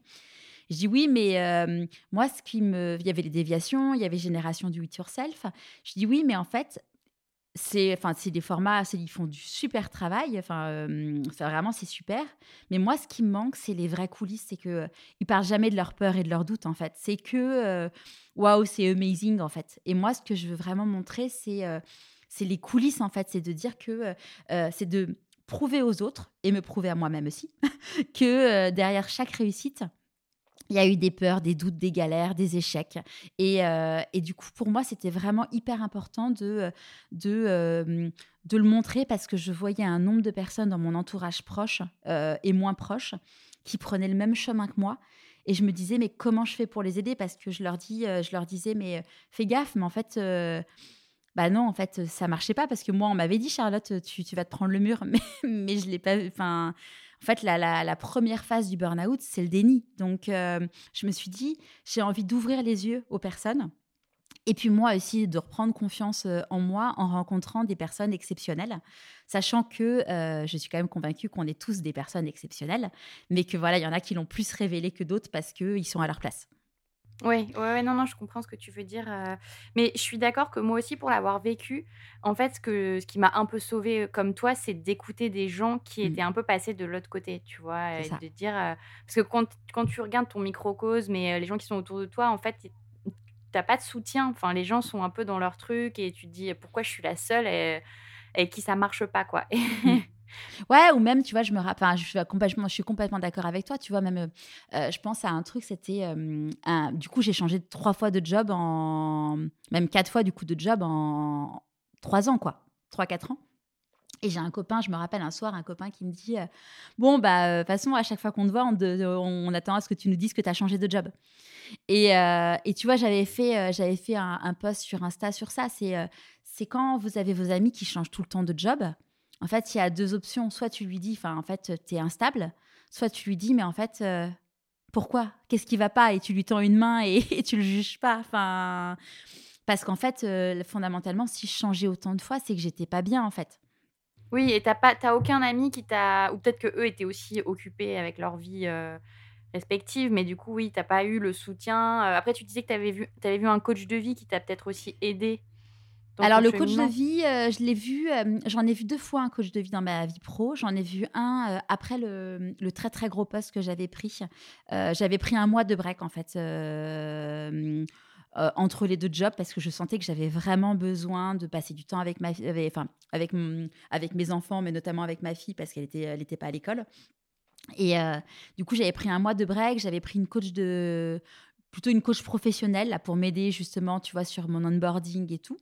Speaker 1: Je dis oui, mais euh, moi, ce qui me, il y avait les déviations, il y avait Génération du It Yourself. Je dis oui, mais en fait, c'est, enfin, c'est des formats, ils font du super travail. Enfin, euh, vraiment, c'est super. Mais moi, ce qui me manque, c'est les vraies coulisses. C'est que euh, ils parlent jamais de leurs peurs et de leurs doutes, en fait. C'est que euh, waouh, c'est amazing, en fait. Et moi, ce que je veux vraiment montrer, c'est euh, c'est les coulisses, en fait. C'est de dire que euh, c'est de prouver aux autres et me prouver à moi-même aussi *laughs* que derrière chaque réussite, il y a eu des peurs, des doutes, des galères, des échecs. Et, euh, et du coup, pour moi, c'était vraiment hyper important de, de, euh, de le montrer parce que je voyais un nombre de personnes dans mon entourage proche euh, et moins proche qui prenaient le même chemin que moi. Et je me disais, mais comment je fais pour les aider? Parce que je leur, dis, je leur disais, mais fais gaffe, mais en fait, bah non, en fait, ça marchait pas parce que moi, on m'avait dit, Charlotte, tu, tu vas te prendre le mur, *laughs* mais, mais je l'ai pas. Enfin, en fait, la, première phase du burn-out, c'est le déni. Donc, euh, je me suis dit, j'ai envie d'ouvrir les yeux aux personnes. Et puis moi aussi, de reprendre confiance euh, en moi en rencontrant des personnes exceptionnelles, sachant que euh, je suis quand même convaincue qu'on est tous des personnes exceptionnelles, mais que voilà, il y en a qui l'ont plus révélé que d'autres parce qu'ils sont à leur place.
Speaker 3: Oui, ouais, ouais, non, non, je comprends ce que tu veux dire. euh, Mais je suis d'accord que moi aussi, pour l'avoir vécu, en fait, ce, que, ce qui m'a un peu sauvée euh, comme toi, c'est d'écouter des gens qui
Speaker 1: Mm.
Speaker 3: étaient un peu passés de l'autre côté, tu vois,
Speaker 1: C'est
Speaker 3: et
Speaker 1: ça.
Speaker 3: de dire. euh, Parce que quand, quand tu regardes ton microcosme et euh, les gens qui sont autour de toi, en fait, t'as pas de soutien. Enfin, les gens sont un peu dans leur truc et tu te dis pourquoi je suis la seule et, et qui ça marche pas, quoi.
Speaker 1: Mm. *laughs* Ouais, ou même, tu vois, je me rappelle, je suis complètement, je suis complètement d'accord avec toi, tu vois, même, euh, euh, je pense à un truc, c'était, euh, du coup, j'ai changé trois fois de job en, même quatre fois, du coup, de job en trois ans, quoi, trois, quatre ans. Et j'ai un copain, je me rappelle un soir, un copain qui me dit, bon, bah, de toute façon, à chaque fois qu'on te voit, on, te- on attend à ce que tu nous dises que tu as changé de job. Et, et tu vois, j'avais fait, j'avais fait un, un post sur Insta sur ça. C'est c'est quand vous avez vos amis qui changent tout le temps de job? En fait, il y a deux options. Soit tu lui dis, enfin, en fait, tu es instable. Soit tu lui dis, mais en fait, euh, pourquoi? Qu'est-ce qui va pas? Et tu lui tends une main et, *laughs* et tu le juges pas. Enfin, parce qu'en fait, euh, fondamentalement, si je changeais autant de fois, c'est que j'étais pas bien, en fait.
Speaker 3: Oui, et t'as pas, t'as aucun ami qui t'a, ou peut-être que eux étaient aussi occupés avec leur vie euh, respective, mais du coup, oui, t'as pas eu le soutien. Euh, après, tu disais que t'avais vu, t'avais vu un coach de vie qui t'a peut-être aussi aidé.
Speaker 1: Alors, le coach de vie, euh, je l'ai vu, euh, j'en ai vu deux fois un coach de vie dans ma vie pro. J'en ai vu un euh, après le, le très très gros poste que j'avais pris. J'avais pris un mois de break en fait. entre les deux jobs parce que je sentais que j'avais vraiment besoin de passer du temps avec ma avec, enfin, avec, avec mes enfants mais notamment avec ma fille parce qu'elle était elle était pas à l'école et euh, du coup j'avais pris un mois de break j'avais pris une coach de plutôt une coach professionnelle là, pour m'aider justement, tu vois, sur mon onboarding et tout.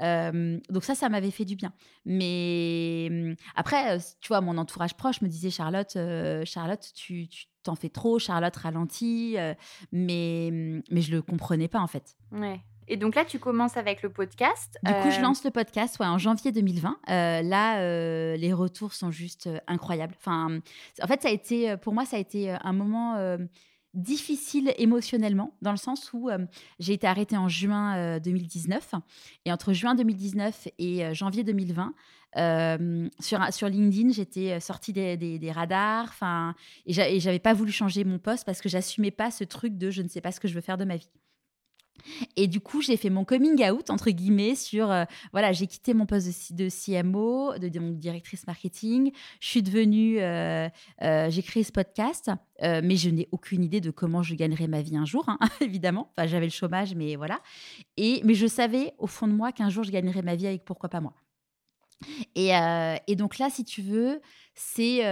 Speaker 1: Euh, donc ça, ça m'avait fait du bien. Mais hum, après, tu vois, mon entourage proche me disait, Charlotte, euh, Charlotte, tu tu t'en fais trop, Charlotte ralentit. euh, mais, hum, mais je le comprenais pas en fait.
Speaker 3: Ouais. Et donc là, tu commences avec le podcast.
Speaker 1: Du coup, je
Speaker 3: Euh,
Speaker 1: lance le podcast ouais, en janvier 2020. Euh, là, euh, les retours sont juste incroyables. Enfin, en fait, ça a été, pour moi, ça a été un moment difficile émotionnellement, dans le sens où euh, j'ai été arrêtée en juin euh, 2019. Et entre juin 2019 et euh, janvier 2020, euh, sur, sur LinkedIn, j'étais euh, sortie des, des- radars. Et j'avais pas voulu changer mon poste parce que j'assumais pas ce truc de je ne sais pas ce que je veux faire de ma vie. Et du coup, j'ai fait mon coming out, entre guillemets, sur, euh, voilà, j'ai quitté mon poste de, de CMO, de, donc directrice marketing. Je suis devenue, euh, euh, j'ai créé ce podcast, mais je n'ai aucune idée de comment je gagnerai ma vie un jour, hein, *laughs* évidemment. Enfin, j'avais le chômage, mais voilà. Et, mais je savais au fond de moi qu'un jour, je gagnerais ma vie avec Pourquoi pas moi. Et, et donc là, si tu veux, c'est...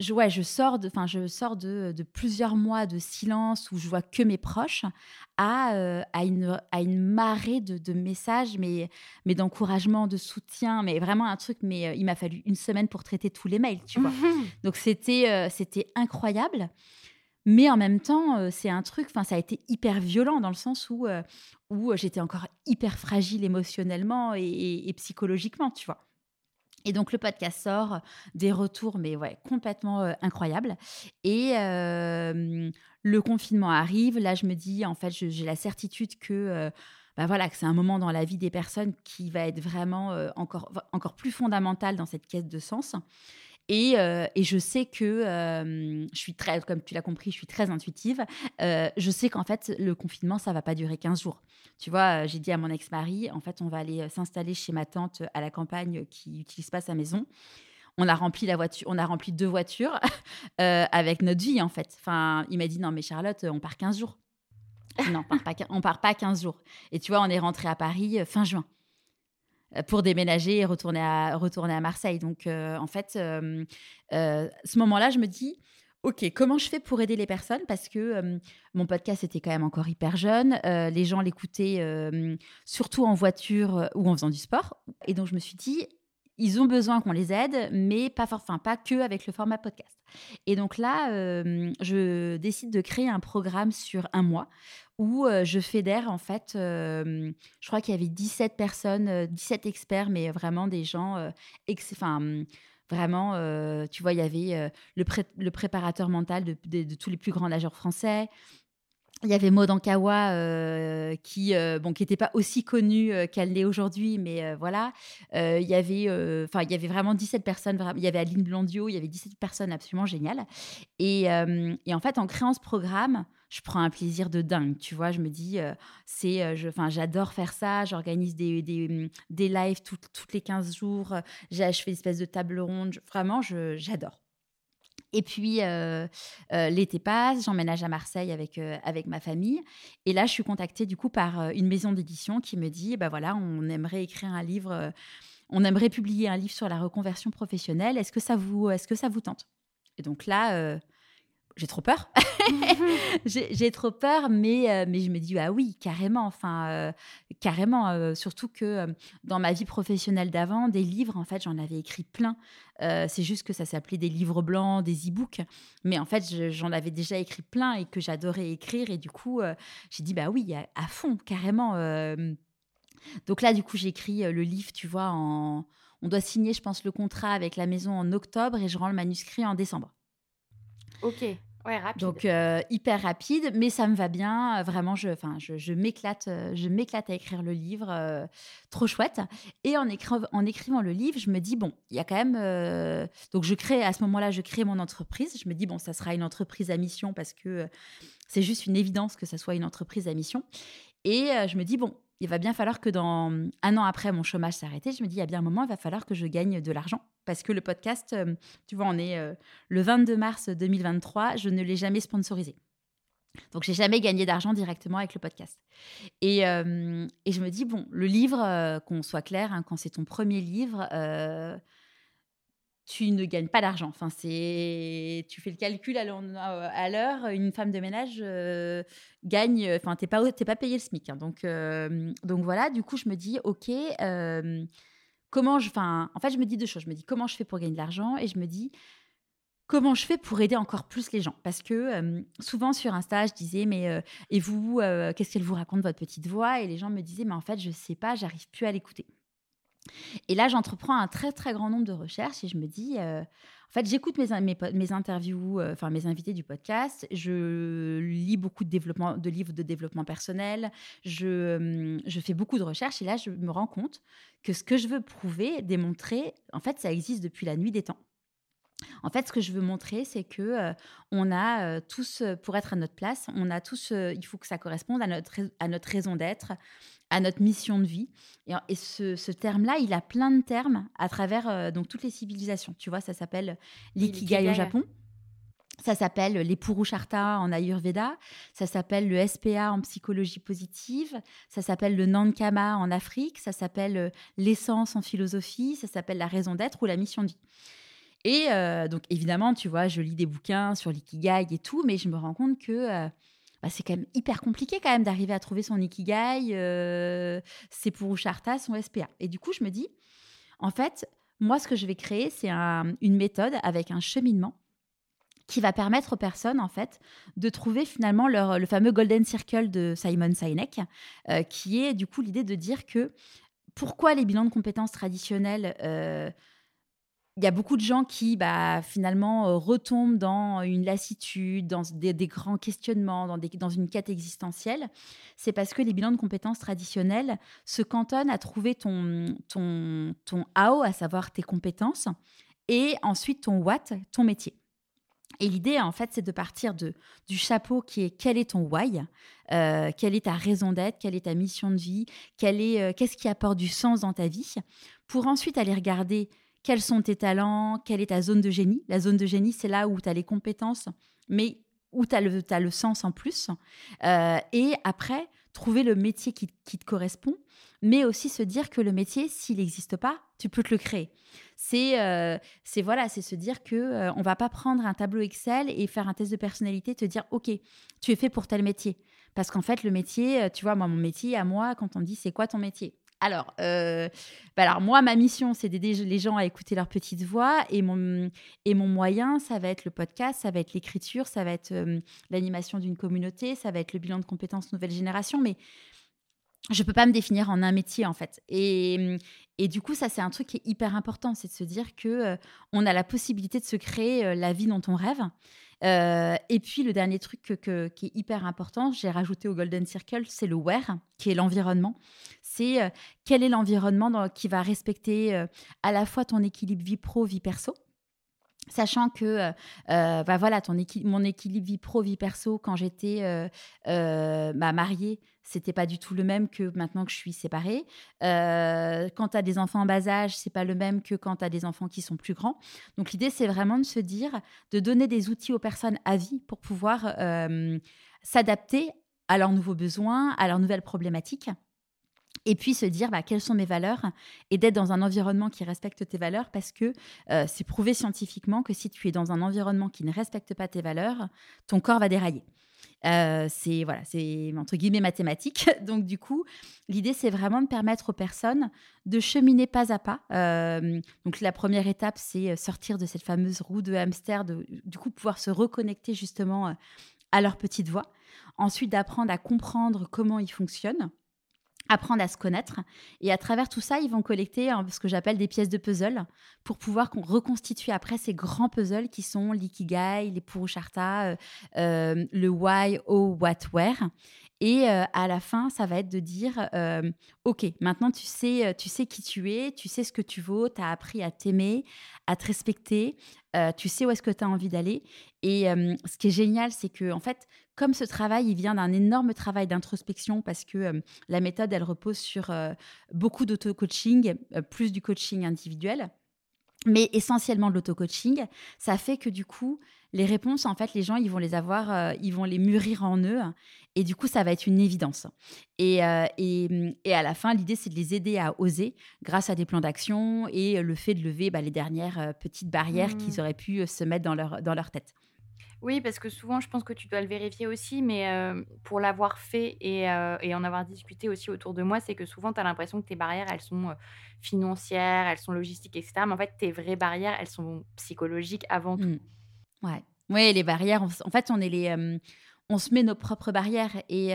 Speaker 1: je, ouais, je sors, de, enfin, je sors de, de plusieurs mois de silence où je vois que mes proches à, euh, à, une, à une marée de, de messages, mais, mais d'encouragement, de soutien, mais vraiment un truc, mais euh, il m'a fallu une semaine pour traiter tous les mails, tu vois. Donc c'était euh, c'était incroyable. Mais en même temps, c'est un truc, enfin, ça a été hyper violent dans le sens où, où j'étais encore hyper fragile émotionnellement et, et- et psychologiquement, tu vois. Et donc le podcast sort, des retours, mais ouais, complètement euh, incroyables. Et le confinement arrive. Là, je me dis, en fait, j'ai la certitude que, euh, bah voilà, que c'est un moment dans la vie des personnes qui va être vraiment euh, encore, encore plus fondamental dans cette quête de sens. Et, euh, et je sais que euh, je suis très, comme tu l'as compris, je suis très intuitive. Euh, je sais qu'en fait, le confinement, ça va pas durer 15 jours. Tu vois, j'ai dit à mon ex-mari, en fait, on va aller s'installer chez ma tante à la campagne qui n'utilise pas sa maison. On a rempli la voiture, on a rempli deux voitures *laughs* avec notre vie, en fait. Enfin, il m'a dit, non, mais Charlotte, on part 15 jours. Non, on part pas, on part pas 15 jours. Et tu vois, on est rentré à Paris fin juin pour déménager et retourner à, retourner à Marseille. Donc, euh, en fait, euh, euh, ce moment-là, je me dis, OK, comment je fais pour aider les personnes? Parce que euh, mon podcast était quand même encore hyper jeune. euh, les gens l'écoutaient euh, surtout en voiture euh, ou en faisant du sport. Et donc, je me suis dit, ils ont besoin qu'on les aide, mais pas, pas que avec le format podcast. Et donc là, euh, je décide de créer un programme sur un mois où euh, je fédère en fait, euh, je crois qu'il y avait 17 personnes, euh, 17 experts, mais vraiment des gens, enfin, vraiment, tu vois, il y avait le, pré- le préparateur mental de tous les plus grands nageurs français. Il y avait Maud Ankawa, euh, qui euh, bon, qui n'était pas aussi connue euh, qu'elle l'est aujourd'hui, mais euh, voilà. Il y avait, enfin, il y avait vraiment 17 personnes. Il y avait Aline Blondio, il y avait 17 personnes absolument géniales. Et, et en fait, en créant ce programme, je prends un plaisir de dingue, tu vois. Je me dis, c'est, enfin, j'adore faire ça. J'organise des, des, des lives toutes les 15 jours. J'ai, je fais une espèce de table ronde. Vraiment, j'adore. Et puis, l'été passe, j'emménage à Marseille avec, avec ma famille. Et là, je suis contactée du coup par une maison d'édition qui me dit, bah voilà, on aimerait écrire un livre, on aimerait publier un livre sur la reconversion professionnelle. Est-ce que ça vous, est-ce que ça vous tente? Et donc là, j'ai trop peur. *laughs* j'ai trop peur, mais, euh, mais je me dis, ah oui, carrément. Enfin, euh, carrément. Euh, surtout que dans ma vie professionnelle d'avant, des livres, en fait, j'en avais écrit plein. c'est juste que ça s'appelait des livres blancs, des e-books. Mais en fait, j'en avais déjà écrit plein et que j'adorais écrire. Et du coup, j'ai dit, bah oui, à, fond, carrément. Donc là, du coup, j'écris le livre, tu vois, on doit signer, je pense, le contrat avec la maison en octobre et je rends le manuscrit en décembre.
Speaker 3: Ok. Ouais, rapide.
Speaker 1: Donc euh, hyper rapide, mais ça me va bien. Vraiment, je, je, m'éclate, euh, je m'éclate à écrire le livre, euh, trop chouette. Et en, en écrivant le livre, je me dis bon, il y a quand même. donc je crée à ce moment-là, je crée mon entreprise. Je me dis bon, ça sera une entreprise à mission parce que c'est juste une évidence que ça soit une entreprise à mission. Et je me dis bon, il va bien falloir que dans un an après mon chômage s'est arrêté, je me dis, il y a bien un moment, il va falloir que je gagne de l'argent. Parce que le podcast, euh, tu vois, on est euh, le 22 mars 2023, je ne l'ai jamais sponsorisé. Donc, j'ai jamais gagné d'argent directement avec le podcast. Et, euh, et, je me dis, bon, le livre, qu'on soit clair, hein, quand c'est ton premier livre, tu ne gagnes pas d'argent. Enfin, c'est, tu fais le calcul à l'heure. Une femme de ménage euh, gagne. Enfin, t'es pas, pas payé le SMIC. Hein. donc, euh, donc voilà. Du coup, je me dis, ok, euh, comment je, enfin, en fait, je me dis deux choses. Je me dis comment je fais pour gagner de l'argent et je me dis comment je fais pour aider encore plus les gens? Parce que souvent sur Insta, je disais, mais et vous, qu'est-ce qu'elle vous raconte votre petite voix? Et les gens me disaient, mais en fait, je sais pas, j'arrive plus à l'écouter. Et là, j'entreprends un très très grand nombre de recherches et je me dis, euh, en fait, j'écoute mes, mes, interviews, euh, enfin mes invités du podcast, je lis beaucoup de, développement, de livres de développement personnel, je, hum, je fais beaucoup de recherches et là, je me rends compte que ce que je veux prouver, démontrer, en fait, ça existe depuis la nuit des temps. En fait, ce que je veux montrer, c'est que euh, on a tous, pour être à notre place, on a tous, il faut que ça corresponde à notre, à notre raison d'être, à notre mission de vie. Et, ce, terme-là, il a plein de termes à travers euh, donc toutes les civilisations. Tu vois, ça s'appelle l'ikigai au Japon. Ça s'appelle les Purusharta en Ayurveda, ça s'appelle le SPA en psychologie positive, ça s'appelle le Nankama en Afrique, ça s'appelle euh, l'essence en philosophie, ça s'appelle la raison d'être ou la mission de vie. Et euh, donc évidemment, tu vois, je lis des bouquins sur l'ikigai et tout, mais je me rends compte que bah, c'est quand même hyper compliqué quand même d'arriver à trouver son ikigai, euh, c'est pour son SPA. Et du coup, je me dis, en fait, moi, ce que je vais créer, c'est une méthode avec un cheminement qui va permettre aux personnes, en fait, de trouver finalement leur, le fameux Golden Circle de Simon Sinek, euh, qui est du coup l'idée de dire que pourquoi les bilans de compétences traditionnels euh, il y a beaucoup de gens qui, bah, finalement, euh, retombent dans une lassitude, dans des, grands questionnements, dans, une quête existentielle. C'est parce que les bilans de compétences traditionnels se cantonnent à trouver ton, ton, ton AO, à savoir tes compétences, et ensuite ton what, ton métier. Et l'idée, en fait, c'est de partir de, du chapeau qui est quel est ton why, euh, quelle est ta raison d'être, quelle est ta mission de vie, euh, qu'est-ce qui apporte du sens dans ta vie, pour ensuite aller regarder quels sont tes talents, quelle est ta zone de génie. La zone de génie, c'est là où tu as les compétences, mais où tu as, le sens en plus. Euh, et après, trouver le métier qui, te correspond, mais aussi se dire que le métier, s'il n'existe pas, tu peux te le créer. C'est euh, voilà, c'est se dire que euh, on va pas prendre un tableau Excel et faire un test de personnalité, te dire ok, tu es fait pour tel métier. Parce qu'en fait, le métier, tu vois, moi, mon métier, à moi, quand on dit c'est quoi ton métier? Alors, euh, bah alors, moi, ma mission, c'est d'aider les gens à écouter leur petite voix. Et mon, et mon moyen, ça va être le podcast, ça va être l'écriture, ça va être euh, l'animation d'une communauté, ça va être le bilan de compétences nouvelle génération. Mais je peux pas me définir en un métier, en fait. Et, et du coup, ça, c'est un truc qui est hyper important, c'est de se dire que on a la possibilité de se créer la vie dont on rêve. Et puis, le dernier truc qui est hyper important, j'ai rajouté au Golden Circle, c'est le where, qui est l'environnement. C'est quel est l'environnement qui va respecter à la fois ton équilibre vie pro, vie perso, Sachant que, euh, euh, bah voilà, mon équilibre vie pro, vie perso, quand j'étais euh bah, mariée, c'était pas du tout le même que maintenant que je suis séparée. quand tu as des enfants en bas âge, c'est pas le même que quand tu as des enfants qui sont plus grands. Donc l'idée, c'est vraiment de se dire, de donner des outils aux personnes à vie pour pouvoir s'adapter à leurs nouveaux besoins, à leurs nouvelles problématiques. Et puis se dire bah, quelles sont mes valeurs et d'être dans un environnement qui respecte tes valeurs parce que euh, c'est prouvé scientifiquement que si tu es dans un environnement qui ne respecte pas tes valeurs, ton corps va dérailler. Euh, c'est voilà, c'est entre guillemets mathématique. *laughs* Donc du coup, l'idée c'est vraiment de permettre aux personnes de cheminer pas à pas. Euh, donc la première étape, c'est sortir de cette fameuse roue de hamster, de, du coup pouvoir se reconnecter justement à leur petite voix. Ensuite, d'apprendre à comprendre comment ils fonctionnent apprendre à se connaître. Et à travers tout ça, ils vont collecter hein, ce que j'appelle des pièces de puzzle pour pouvoir reconstituer après ces grands puzzles qui sont l'ikigai, les purusharta, euh, euh, le why, oh, what, where. Et euh, à la fin, ça va être de dire, OK, maintenant tu sais, tu sais qui tu es, tu sais ce que tu vaux, tu as appris à t'aimer, à te respecter, tu sais où est-ce que tu as envie d'aller. Et ce qui est génial, c'est que en fait, comme ce travail, il vient d'un énorme travail d'introspection parce que la méthode, elle repose sur beaucoup d'auto-coaching, plus du coaching individuel mais essentiellement de l'auto-coaching, ça fait que du coup, les réponses, en fait, les gens, ils vont les avoir, ils vont les mûrir en eux, et du coup, ça va être une évidence. Et, et, et à la fin, l'idée, c'est de les aider à oser grâce à des plans d'action et le fait de lever bah, les dernières petites barrières qu'ils mmh. auraient pu se mettre dans leur, dans leur tête.
Speaker 3: Oui, parce que souvent, je pense que tu dois le vérifier aussi, mais pour l'avoir fait et, et, en avoir discuté aussi autour de moi, c'est que souvent, tu as l'impression que tes barrières, elles sont financières, elles sont logistiques, etc. Mais en fait, tes vraies barrières, elles sont psychologiques avant tout. Mmh.
Speaker 1: Ouais. Oui, les barrières, en fait, on est les. on se met nos propres barrières et,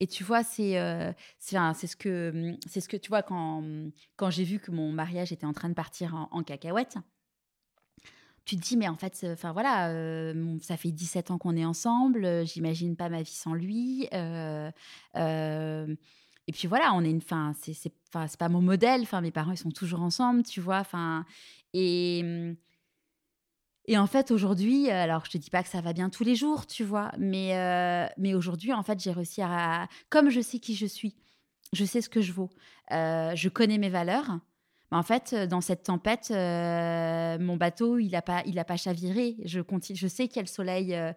Speaker 1: et tu vois c'est c'est ce que c'est ce que tu vois quand quand j'ai vu que mon mariage était en train de partir en, en cacahuète tu te dis, mais en fait, enfin voilà, euh, ça fait 17 ans qu'on est ensemble, euh, j'imagine pas ma vie sans lui. Euh, et puis voilà, on est une. Fin, c'est, c'est, pas mon modèle. Enfin, mes parents, ils sont toujours ensemble, tu vois. Enfin, et. Et en fait, aujourd'hui, alors je te dis pas que ça va bien tous les jours, tu vois, mais, mais aujourd'hui, en fait, j'ai réussi à. Comme je sais qui je suis, je sais ce que je vaux, je connais mes valeurs, en fait, euh, dans cette tempête, euh, mon bateau, il n'a pas, il pas chaviré. Je, continue, je sais qu'il y a le soleil. Euh,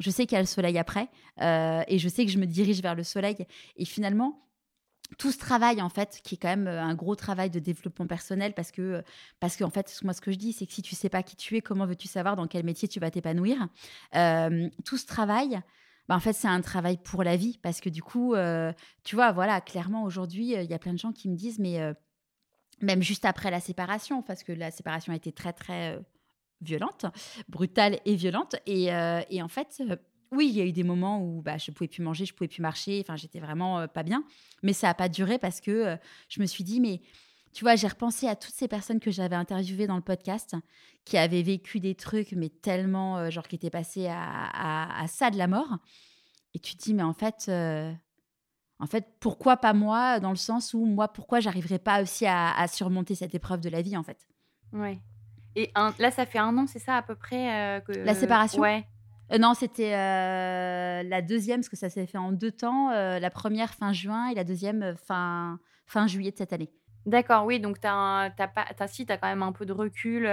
Speaker 1: je sais qu'il y a le soleil après, et je sais que je me dirige vers le soleil. Et finalement, tout ce travail en fait qui est quand même un gros travail de développement personnel parce que parce qu'en fait moi ce que je dis c'est que si tu sais pas qui tu es comment veux-tu savoir dans quel métier tu vas t'épanouir tout ce travail bah, en fait c'est un travail pour la vie parce que du coup tu vois voilà clairement aujourd'hui il y a plein de gens qui me disent mais même juste après la séparation, parce que la séparation a été très, très euh, violente, brutale et violente. Et, euh, et en fait, euh, oui, il y a eu des moments où bah, je ne pouvais plus manger, je ne pouvais plus marcher, enfin, j'étais vraiment pas bien. Mais ça n'a pas duré parce que je me suis dit, mais tu vois, j'ai repensé à toutes ces personnes que j'avais interviewées dans le podcast, qui avaient vécu des trucs, mais tellement, genre, qui étaient passés à, à, à, ça de la mort. Et tu te dis, mais en fait, en fait, pourquoi pas moi, dans le sens où moi, pourquoi j'arriverais pas aussi à, surmonter cette épreuve de la vie, en fait?
Speaker 3: Ouais. Et là, ça fait un an, c'est ça à peu près euh, que...
Speaker 1: La séparation?
Speaker 3: Ouais.
Speaker 1: Euh, non, c'était euh, la deuxième, parce que ça s'est fait en deux temps. la première fin juin et la deuxième fin, fin juillet de cette année.
Speaker 3: D'accord, oui, donc tu as, pas, as, si, as quand même un peu de recul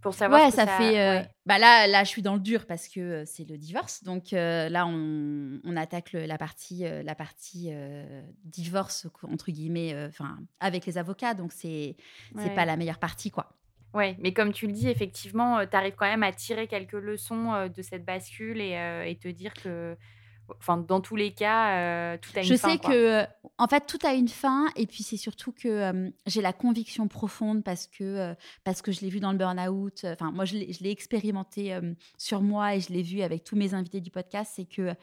Speaker 3: pour savoir
Speaker 1: ouais, ça, fait. Euh, bah là, là, je suis dans le dur parce que euh, c'est le divorce. Donc euh, là, on, on attaque la partie, la partie divorce entre guillemets, enfin avec les avocats. Donc c'est c'est pas la meilleure partie, quoi.
Speaker 3: Ouais, mais comme tu le dis, effectivement, tu arrives quand même à tirer quelques leçons de cette bascule et, et te dire que Enfin, dans tous les cas, euh, tout a une
Speaker 1: je
Speaker 3: fin.
Speaker 1: Je sais que, en fait, tout a une fin. Et puis, c'est surtout que euh, j'ai la conviction profonde parce que, euh, parce que je l'ai vu dans le burn-out. Enfin, moi, je l'ai expérimenté sur moi et je l'ai vu avec tous mes invités du podcast. C'est que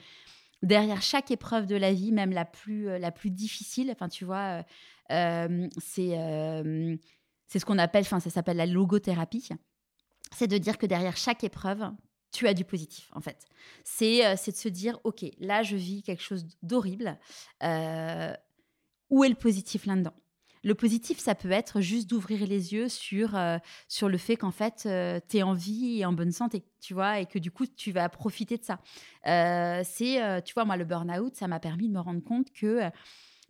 Speaker 1: derrière chaque épreuve de la vie, même la plus, la plus difficile, enfin, tu vois, c'est c'est ce qu'on appelle, enfin, ça s'appelle la logothérapie. C'est de dire que derrière chaque épreuve, tu as du positif, en fait. C'est euh, de se dire, OK, là, je vis quelque chose d'horrible. Euh, où est le positif là-dedans? Le positif, ça peut être juste d'ouvrir les yeux sur, euh, sur le fait qu'en fait, tu es en vie et en bonne santé, tu vois, et que du coup, tu vas profiter de ça. c'est, tu vois, moi, le burn-out, ça m'a permis de me rendre compte que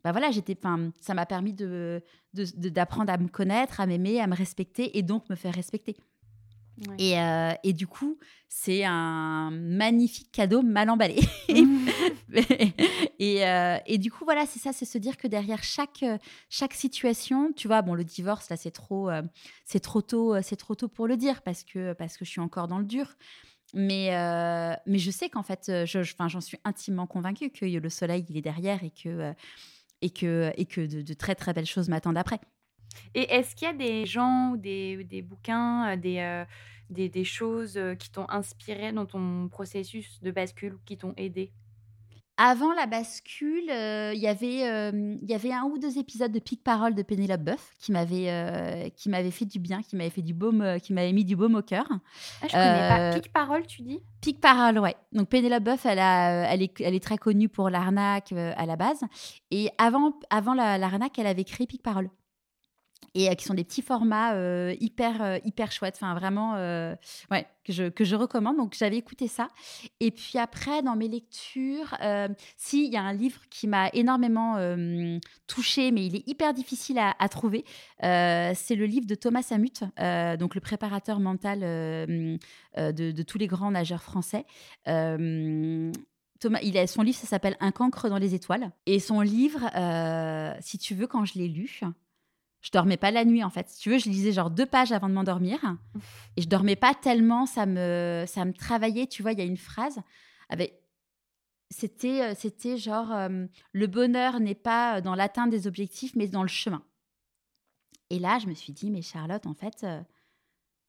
Speaker 1: bah voilà, j'étais, ça m'a permis de, d'apprendre à me connaître, à m'aimer, à me respecter et donc me faire respecter. Et, euh, et, du coup, c'est un magnifique cadeau mal emballé. *laughs* et, euh, et, du coup, voilà, c'est ça, c'est se dire que derrière chaque, chaque situation, tu vois, bon, le divorce, là, c'est trop, euh, c'est trop tôt, c'est trop tôt pour le dire parce que, parce que je suis encore dans le dur. Mais, mais je sais qu'en fait, je, j'en suis intimement convaincue que le soleil, il est derrière et que, et que, et que de, de très, très belles choses m'attendent après.
Speaker 3: Et est-ce qu'il y a des gens ou des, des bouquins, euh, des, euh, des, des, choses euh, qui t'ont inspiré dans ton processus de bascule, qui t'ont aidé?
Speaker 1: Avant la bascule, il y avait il y avait un ou deux épisodes de Pic Parole de Pénélope Boeuf qui m'avait qui m'avait fait du bien, qui m'avait fait du baume, qui m'avait mis du baume au cœur.
Speaker 3: Ah, je connais pas. Pic Parole, tu dis?
Speaker 1: Pic Parole, ouais. Donc Pénélope Boeuf, elle a elle est elle est très connue pour l'arnaque à la base. Et avant avant l'arnaque, elle avait créé Pic Parole et euh, qui sont des petits formats euh, hyper euh, hyper chouettes. Enfin vraiment ouais que je, que je recommande. Donc j'avais écouté ça. Et puis après dans mes lectures si il y a un livre qui m'a énormément touchée mais il est hyper difficile à, trouver c'est le livre de Thomas Samut donc le préparateur mental de, tous les grands nageurs français. Thomas, son livre, ça s'appelle Un cancre dans les étoiles. Et son livre, si tu veux, quand je l'ai lu, je dormais pas la nuit en fait. Si tu veux, je lisais genre deux pages avant de m'endormir et je dormais pas tellement, ça me ça me travaillait. Tu vois, il y a une phrase avec c'était euh, c'était genre euh, le bonheur n'est pas dans l'atteinte des objectifs mais dans le chemin. Et là, je me suis dit mais Charlotte, en fait, euh,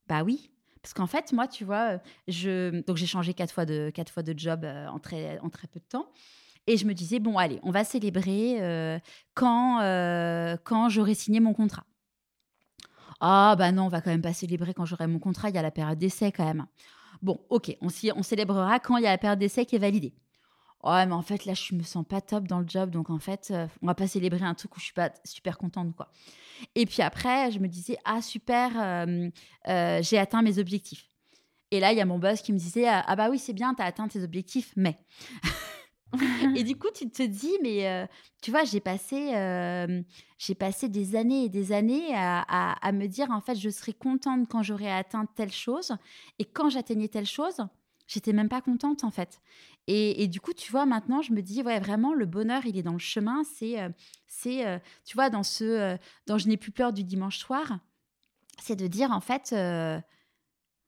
Speaker 1: bah oui, parce qu'en fait, moi, tu vois, je donc j'ai changé quatre fois de quatre fois de job en très en très peu de temps. Et je me disais, bon, allez, on va célébrer euh, quand, euh, quand j'aurai signé mon contrat. Ah, bah non, on va quand même pas célébrer quand j'aurai mon contrat, il y a la période d'essai quand même. Bon, ok, on, on célébrera quand il y a la période d'essai qui est validée. Ouais, mais en fait, là, je me sens pas top dans le job, donc en fait, euh, on va pas célébrer un truc où je suis pas super contente, quoi. Et puis après, je me disais, ah super, j'ai atteint mes objectifs. Et là, il y a mon boss qui me disait, ah bah oui, c'est bien, tu as atteint tes objectifs, mais. Et *laughs* du coup, tu te dis, mais euh, tu vois, j'ai passé, euh, j'ai passé des années et des années à, à, me dire, en fait, je serais contente quand j'aurais atteint telle chose. Et quand j'atteignais telle chose, j'étais même pas contente, en fait. Et, et, du coup, tu vois, maintenant, je me dis, ouais, vraiment, le bonheur, il est dans le chemin. C'est, euh, c'est tu vois, dans ce, dans Je n'ai plus peur du dimanche soir, c'est de dire, en fait,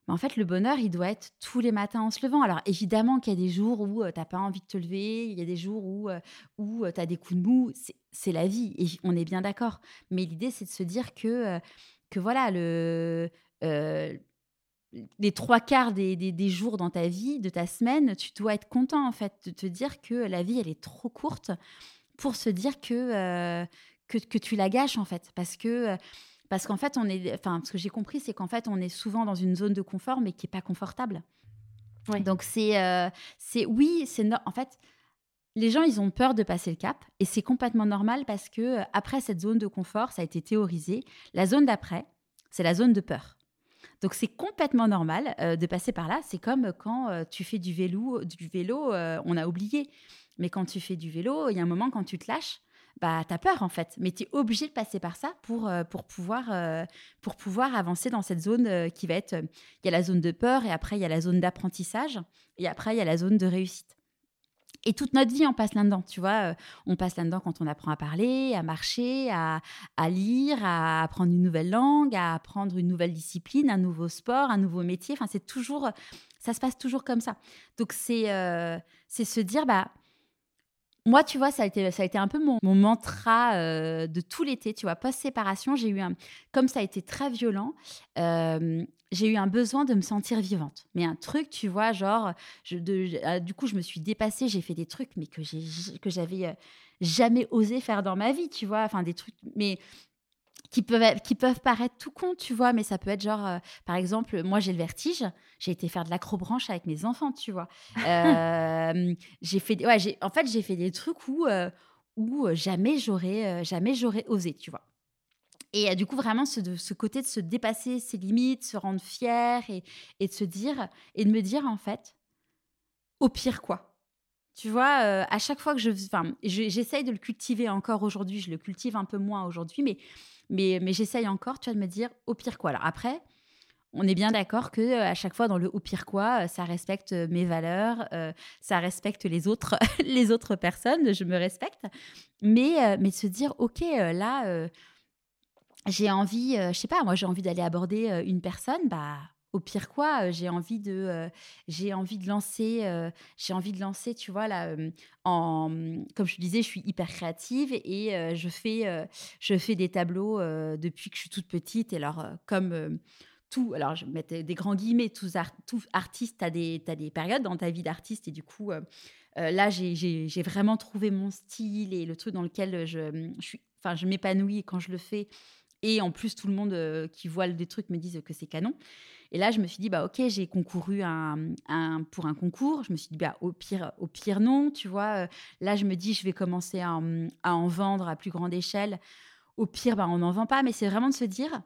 Speaker 1: en fait, le bonheur, il doit être tous les matins en se levant. Alors, évidemment qu'il y a des jours où euh, tu n'as pas envie de te lever, il y a des jours où, euh, où euh, tu as des coups de mou. C'est la vie, et on est bien d'accord. Mais l'idée, c'est de se dire que, que voilà, le, les trois quarts des, jours dans ta vie, de ta semaine, tu dois être content, en fait, de te dire que la vie, elle est trop courte pour se dire que, que tu la gâches, en fait. Parce que parce qu'en fait, on est, enfin, ce que j'ai compris, c'est qu'en fait, on est souvent dans une zone de confort, mais qui est pas confortable. Donc c'est, euh, c'est oui, c'est en fait, les gens, ils ont peur de passer le cap, et c'est complètement normal parce que euh, après cette zone de confort, ça a été théorisé. La zone d'après, c'est la zone de peur. Donc c'est complètement normal euh, de passer par là. C'est comme quand tu fais du vélo, du vélo, on a oublié. Mais quand tu fais du vélo, il y a un moment quand tu te lâches, bah, tu as peur en fait. Mais tu es obligé de passer par ça pour, euh, pour, pouvoir, euh, pour pouvoir avancer dans cette zone euh, qui va être. Il y a la zone de peur et après il y a la zone d'apprentissage et après il y a la zone de réussite. Et toute notre vie, on passe là-dedans, tu vois. On passe là-dedans quand on apprend à parler, à marcher, à, à, lire, à apprendre une nouvelle langue, à apprendre une nouvelle discipline, un nouveau sport, un nouveau métier. Enfin, c'est toujours, ça se passe toujours comme ça. Donc, c'est se dire, bah, moi, tu vois, ça a été, ça a été un peu mon, mantra euh, de tout l'été, tu vois, post-séparation, j'ai eu un, comme ça a été très violent, euh, j'ai eu un besoin de me sentir vivante. Mais un truc, tu vois, genre, je, euh, du coup, je me suis dépassée, j'ai fait des trucs, mais que j'avais jamais osé faire dans ma vie, tu vois, enfin des trucs, mais qui peuvent, qui peuvent paraître tout con, tu vois, mais ça peut être genre, euh, par exemple, moi j'ai le vertige, j'ai été faire de l'acrobranche avec mes enfants, tu vois. *laughs* Euh, j'ai fait, ouais, en fait, j'ai fait des trucs où, euh, où jamais j'aurais, jamais j'aurais osé, tu vois. Et du coup, vraiment, ce, de, ce côté de se dépasser ses limites, se rendre fier et, et de se dire, et de me dire, en fait, au pire quoi tu vois, euh, à chaque fois que je. Enfin, j'essaye de le cultiver encore aujourd'hui. Je le cultive un peu moins aujourd'hui, mais, mais, mais j'essaye encore, tu vois, de me dire au pire quoi. Alors après, on est bien d'accord que euh, à chaque fois dans le au pire quoi, euh, ça respecte mes valeurs, ça respecte les autres, *laughs* les autres personnes. Je me respecte, mais mais de se dire ok là, j'ai envie, je sais pas, moi j'ai envie d'aller aborder une personne, bah au pire quoi, j'ai envie de, j'ai envie de lancer, j'ai envie de lancer, tu vois là, en, comme je te disais, je suis hyper créative et je fais, je fais des tableaux depuis que je suis toute petite. Et alors comme tout, alors je mettais des grands guillemets, tous, artistes, tu as des, périodes dans ta vie d'artiste et du coup. là, j'ai vraiment trouvé mon style et le truc dans lequel je, je suis, enfin, je m'épanouis quand je le fais. Et en plus, tout le monde qui voit des trucs me disent que c'est canon. Et là, je me suis dit, bah, ok, j'ai concouru un, pour un concours. Je me suis dit, bah, au pire, au pire non, tu vois. Euh, là, je me dis, je vais commencer à, en vendre à plus grande échelle. Au pire, bah, on n'en vend pas. Mais c'est vraiment de se dire,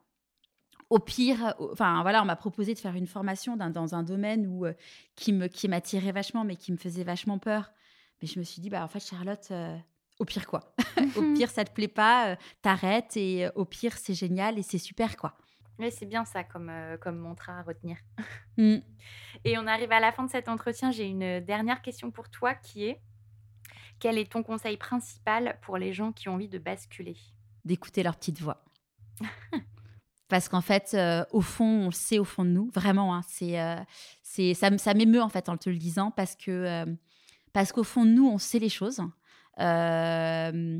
Speaker 1: au pire, enfin voilà, on m'a proposé de faire une formation dans un domaine où, euh, qui me qui m'attirait vachement, mais qui me faisait vachement peur. Mais je me suis dit, bah en fait, Charlotte, euh, au pire quoi. *laughs* au pire, ça te plaît pas, t'arrêtes et au pire, c'est génial et c'est super quoi.
Speaker 3: Oui, c'est bien ça comme, euh, comme mantra à retenir. Mmh. *laughs* Et on arrive à la fin de cet entretien. J'ai une dernière question pour toi qui est quel est ton conseil principal pour les gens qui ont envie de basculer?
Speaker 1: D'écouter leur petite voix. *laughs* Parce qu'en fait, euh, au fond, on le sait au fond de nous, vraiment. Hein, c'est, euh, c'est, ça, ça m'émeut en fait en te le disant parce que parce qu'au fond de nous, on sait les choses, mais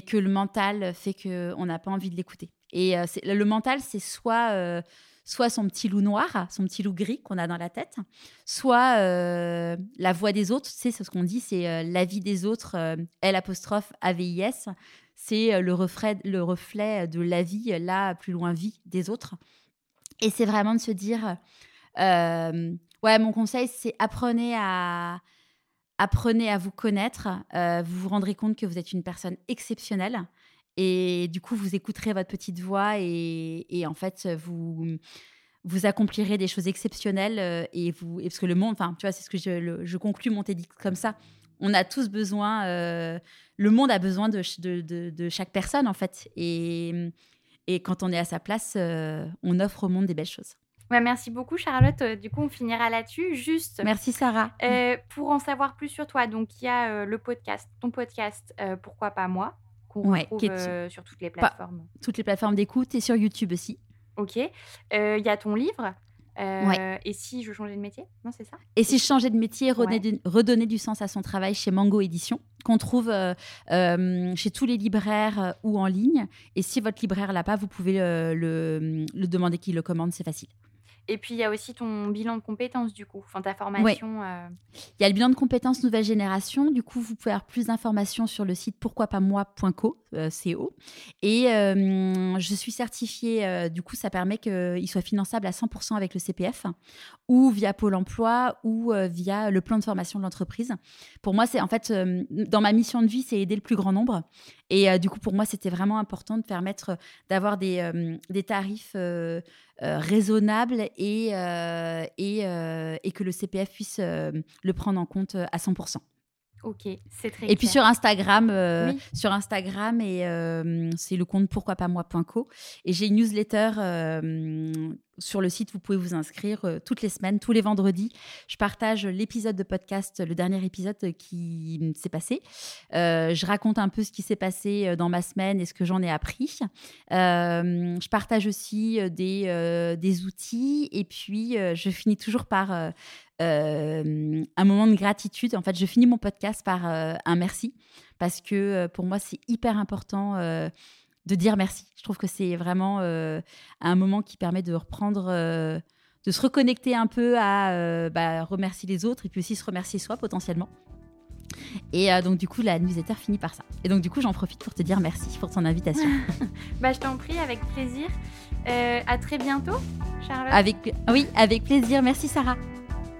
Speaker 1: que le mental fait qu'on n'a pas envie de l'écouter. Et euh, le mental, c'est soit, euh, soit son petit loup noir, son petit loup gris qu'on a dans la tête, soit euh, la voix des autres. C'est ce qu'on dit, c'est la vie des autres, L apostrophe AVIS. C'est le reflet, le reflet de la vie, là, plus loin, vie des autres. Et c'est vraiment de se dire, ouais, mon conseil, c'est apprenez à, apprenez à vous connaître. vous vous rendrez compte que vous êtes une personne exceptionnelle. Et du coup, vous écouterez votre petite voix et, en fait, vous, vous accomplirez des choses exceptionnelles. Euh, et vous, parce que le monde, enfin, tu vois, c'est ce que je, je conclus mon TEDx comme ça. On a tous besoin, euh, le monde a besoin de, de, de, chaque personne, en fait. Et, et quand on est à sa place, euh, on offre au monde des belles choses.
Speaker 3: Ouais, merci beaucoup Charlotte. Du coup, on finira là-dessus. Juste.
Speaker 1: Merci Sarah.
Speaker 3: pour en savoir plus sur toi, donc il y a le podcast, ton podcast, pourquoi pas moi, ouais, euh, sur toutes les plateformes.
Speaker 1: toutes les plateformes d'écoute et sur YouTube aussi.
Speaker 3: Ok. Euh, il y a ton livre. Euh, et si je changeais de métier? Non, c'est ça?
Speaker 1: Et si je changeais de métier, redonner, du, sens à son travail chez Mango Édition, qu'on trouve chez tous les libraires ou en ligne. Et si votre libraire l'a pas, vous pouvez le, le demander qu'il le commande, c'est facile.
Speaker 3: Et puis, il y a aussi ton bilan de compétences, du coup, enfin ta formation. Euh.
Speaker 1: Il y a le bilan de compétences nouvelle génération. Du coup, vous pouvez avoir plus d'informations sur le site pourquoipasmoi.co. Euh, CO. Et euh, je suis certifiée, du coup, ça permet qu'il soit finançable à 100% avec le CPF ou via Pôle emploi ou via le plan de formation de l'entreprise. Pour moi, c'est en fait, dans ma mission de vie, c'est aider le plus grand nombre. Et du coup, pour moi, c'était vraiment important de permettre d'avoir des, des tarifs raisonnables et, et, et, que le CPF puisse le prendre en compte à 100%.
Speaker 3: Ok, c'est très.
Speaker 1: Et puis sur Instagram, euh, sur Instagram et euh, c'est le compte pourquoi pas moi.co et j'ai une newsletter euh, sur le site. Vous pouvez vous inscrire toutes les semaines, tous les vendredis. Je partage l'épisode de podcast, le dernier épisode qui s'est passé. je raconte un peu ce qui s'est passé dans ma semaine et ce que j'en ai appris. je partage aussi des, des outils et puis je finis toujours par euh, un moment de gratitude. En fait, je finis mon podcast par euh, un merci parce que euh, pour moi, c'est hyper important de dire merci. Je trouve que c'est vraiment un moment qui permet de reprendre, de se reconnecter un peu à bah, remercier les autres et puis aussi se remercier soi potentiellement. Et donc du coup, la newsletter finit par ça. Et donc du coup, j'en profite pour te dire merci pour ton invitation. *laughs*
Speaker 3: bah, je t'en prie, avec plaisir. à très bientôt, Charlotte.
Speaker 1: Avec, oui, avec plaisir. Merci, Sarah.